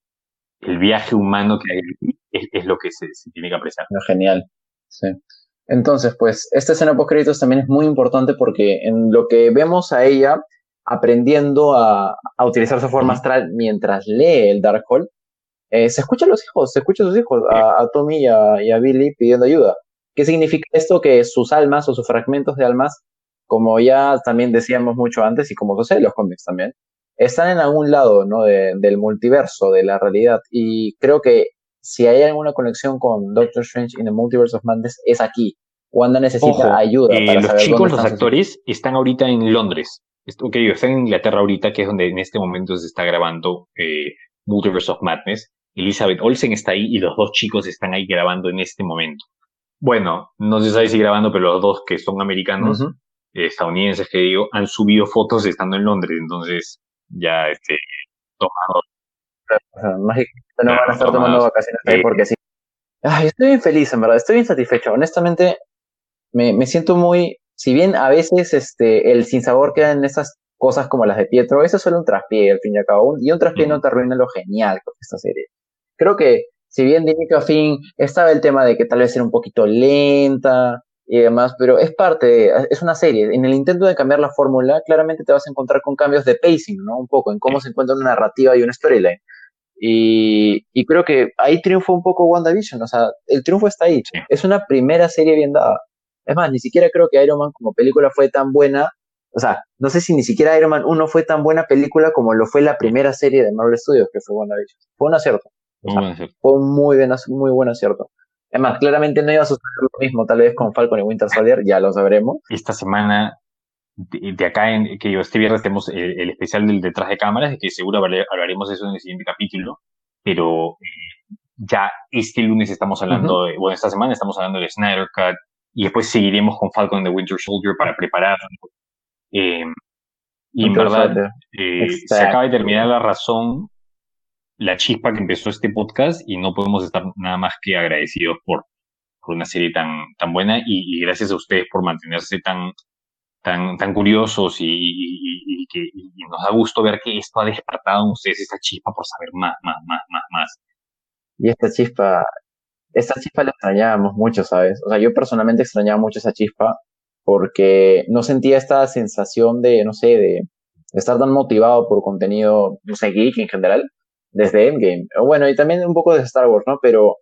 el viaje humano que hay es, es lo que se, tiene que apreciar. Genial, sí. Entonces, pues, esta escena post créditos también es muy importante porque en lo que vemos a ella aprendiendo a, a utilizar su forma astral mientras lee el Darkhold, eh, se escuchan los hijos, se escuchan sus hijos, a, Tommy y a, y a, Billy pidiendo ayuda. ¿Qué significa esto? Que sus almas o sus fragmentos de almas, como ya también decíamos mucho antes y como sucede en los cómics también, están en algún lado ¿no? del multiverso, de la realidad. Y creo que si hay alguna conexión con Doctor Strange in the Multiverse of Madness, es aquí. Wanda necesita ayuda. Eh, los chicos, los actores, están ahorita en Londres. Ok, están en Inglaterra ahorita, que es donde en este momento se está grabando eh, Multiverse of Madness. Elizabeth Olsen está ahí y los dos chicos están ahí grabando en este momento. Bueno, no se sabe si grabando, pero los dos que son americanos, estadounidenses que digo, han subido fotos estando en Londres. Entonces, ya este, tomado. no van a estar tomando vacaciones ahí porque sí. Ay, estoy bien feliz, en verdad, estoy bien satisfecho. Honestamente, me, me siento muy. Si bien a veces este, el sinsabor queda en esas cosas como las de Pietro, eso es solo un traspié al fin y al cabo. Y un traspié no te arruina lo genial con esta serie. Creo que, si bien a fin estaba el tema de que tal vez era un poquito lenta, y demás, pero es parte, es una serie. En el intento de cambiar la fórmula, claramente te vas a encontrar con cambios de pacing, ¿no? Un poco, en cómo se encuentra una narrativa y una storyline. Y, y creo que ahí triunfó un poco WandaVision, o sea, el triunfo está ahí. Es una primera serie bien dada. Es más, ni siquiera creo que Iron Man como película fue tan buena, o sea, no sé si ni siquiera Iron Man 1 fue tan buena película como lo fue la primera serie de Marvel Studios, que fue WandaVision. Fue un acierto. fue un muy, bien, muy buen acierto. Además, claramente no iba a suceder lo mismo, tal vez con Falcon y Winter Soldier, ya lo sabremos. Esta semana, de, acá, en, que yo este viernes tenemos el, especial del detrás de cámaras, que seguro hablaremos de eso en el siguiente capítulo, pero eh, ya este lunes estamos hablando, de, bueno, esta semana estamos hablando de Snyder Cut, y después seguiremos con Falcon y the Winter Soldier para preparar. Eh, y en verdad, eh, se acaba de terminar la razón la chispa que empezó este podcast y no podemos estar nada más que agradecidos por, por una serie tan, tan buena y, gracias a ustedes por mantenerse tan, tan, tan curiosos y, que nos da gusto ver que esto ha despertado en ustedes esta chispa por saber más, más, más, más, más. Y esta chispa, esta chispa la extrañábamos mucho, ¿sabes? O sea, yo personalmente extrañaba mucho esa chispa porque no sentía esta sensación de, no sé, de, estar tan motivado por contenido, no sé, geek en general, desde Endgame. Bueno, y también un poco de Star Wars, ¿no? Pero,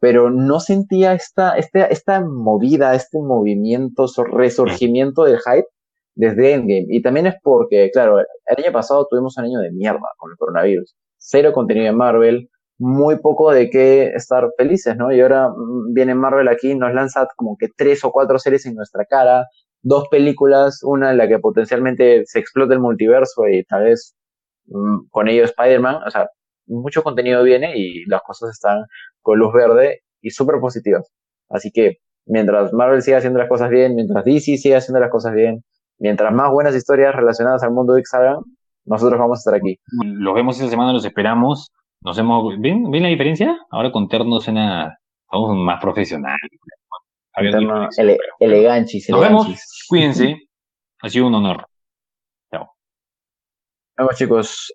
pero no sentía esta, esta, esta movida, este movimiento, resurgimiento del hype desde Endgame. Y también es porque, claro, el año pasado tuvimos un año de mierda con el coronavirus. Cero contenido de Marvel, muy poco de qué estar felices, ¿no? Y ahora mm, viene Marvel aquí, nos lanza como que tres o cuatro series en nuestra cara, dos películas, una en la que potencialmente se explota el multiverso y tal vez mm, con ello Spider-Man, o sea, mucho contenido viene y las cosas están con luz verde y súper positivas. Así que mientras Marvel siga haciendo las cosas bien, mientras DC siga haciendo las cosas bien, mientras más buenas historias relacionadas al mundo X salgan, nosotros vamos a estar aquí. Los vemos esta semana, los esperamos nos hemos, ¿ven, ¿ven la diferencia? Ahora con Terno suena, somos más profesional. Ele. Nos vemos, cuídense. *laughs* Ha sido un honor. Chao. Chao, chicos.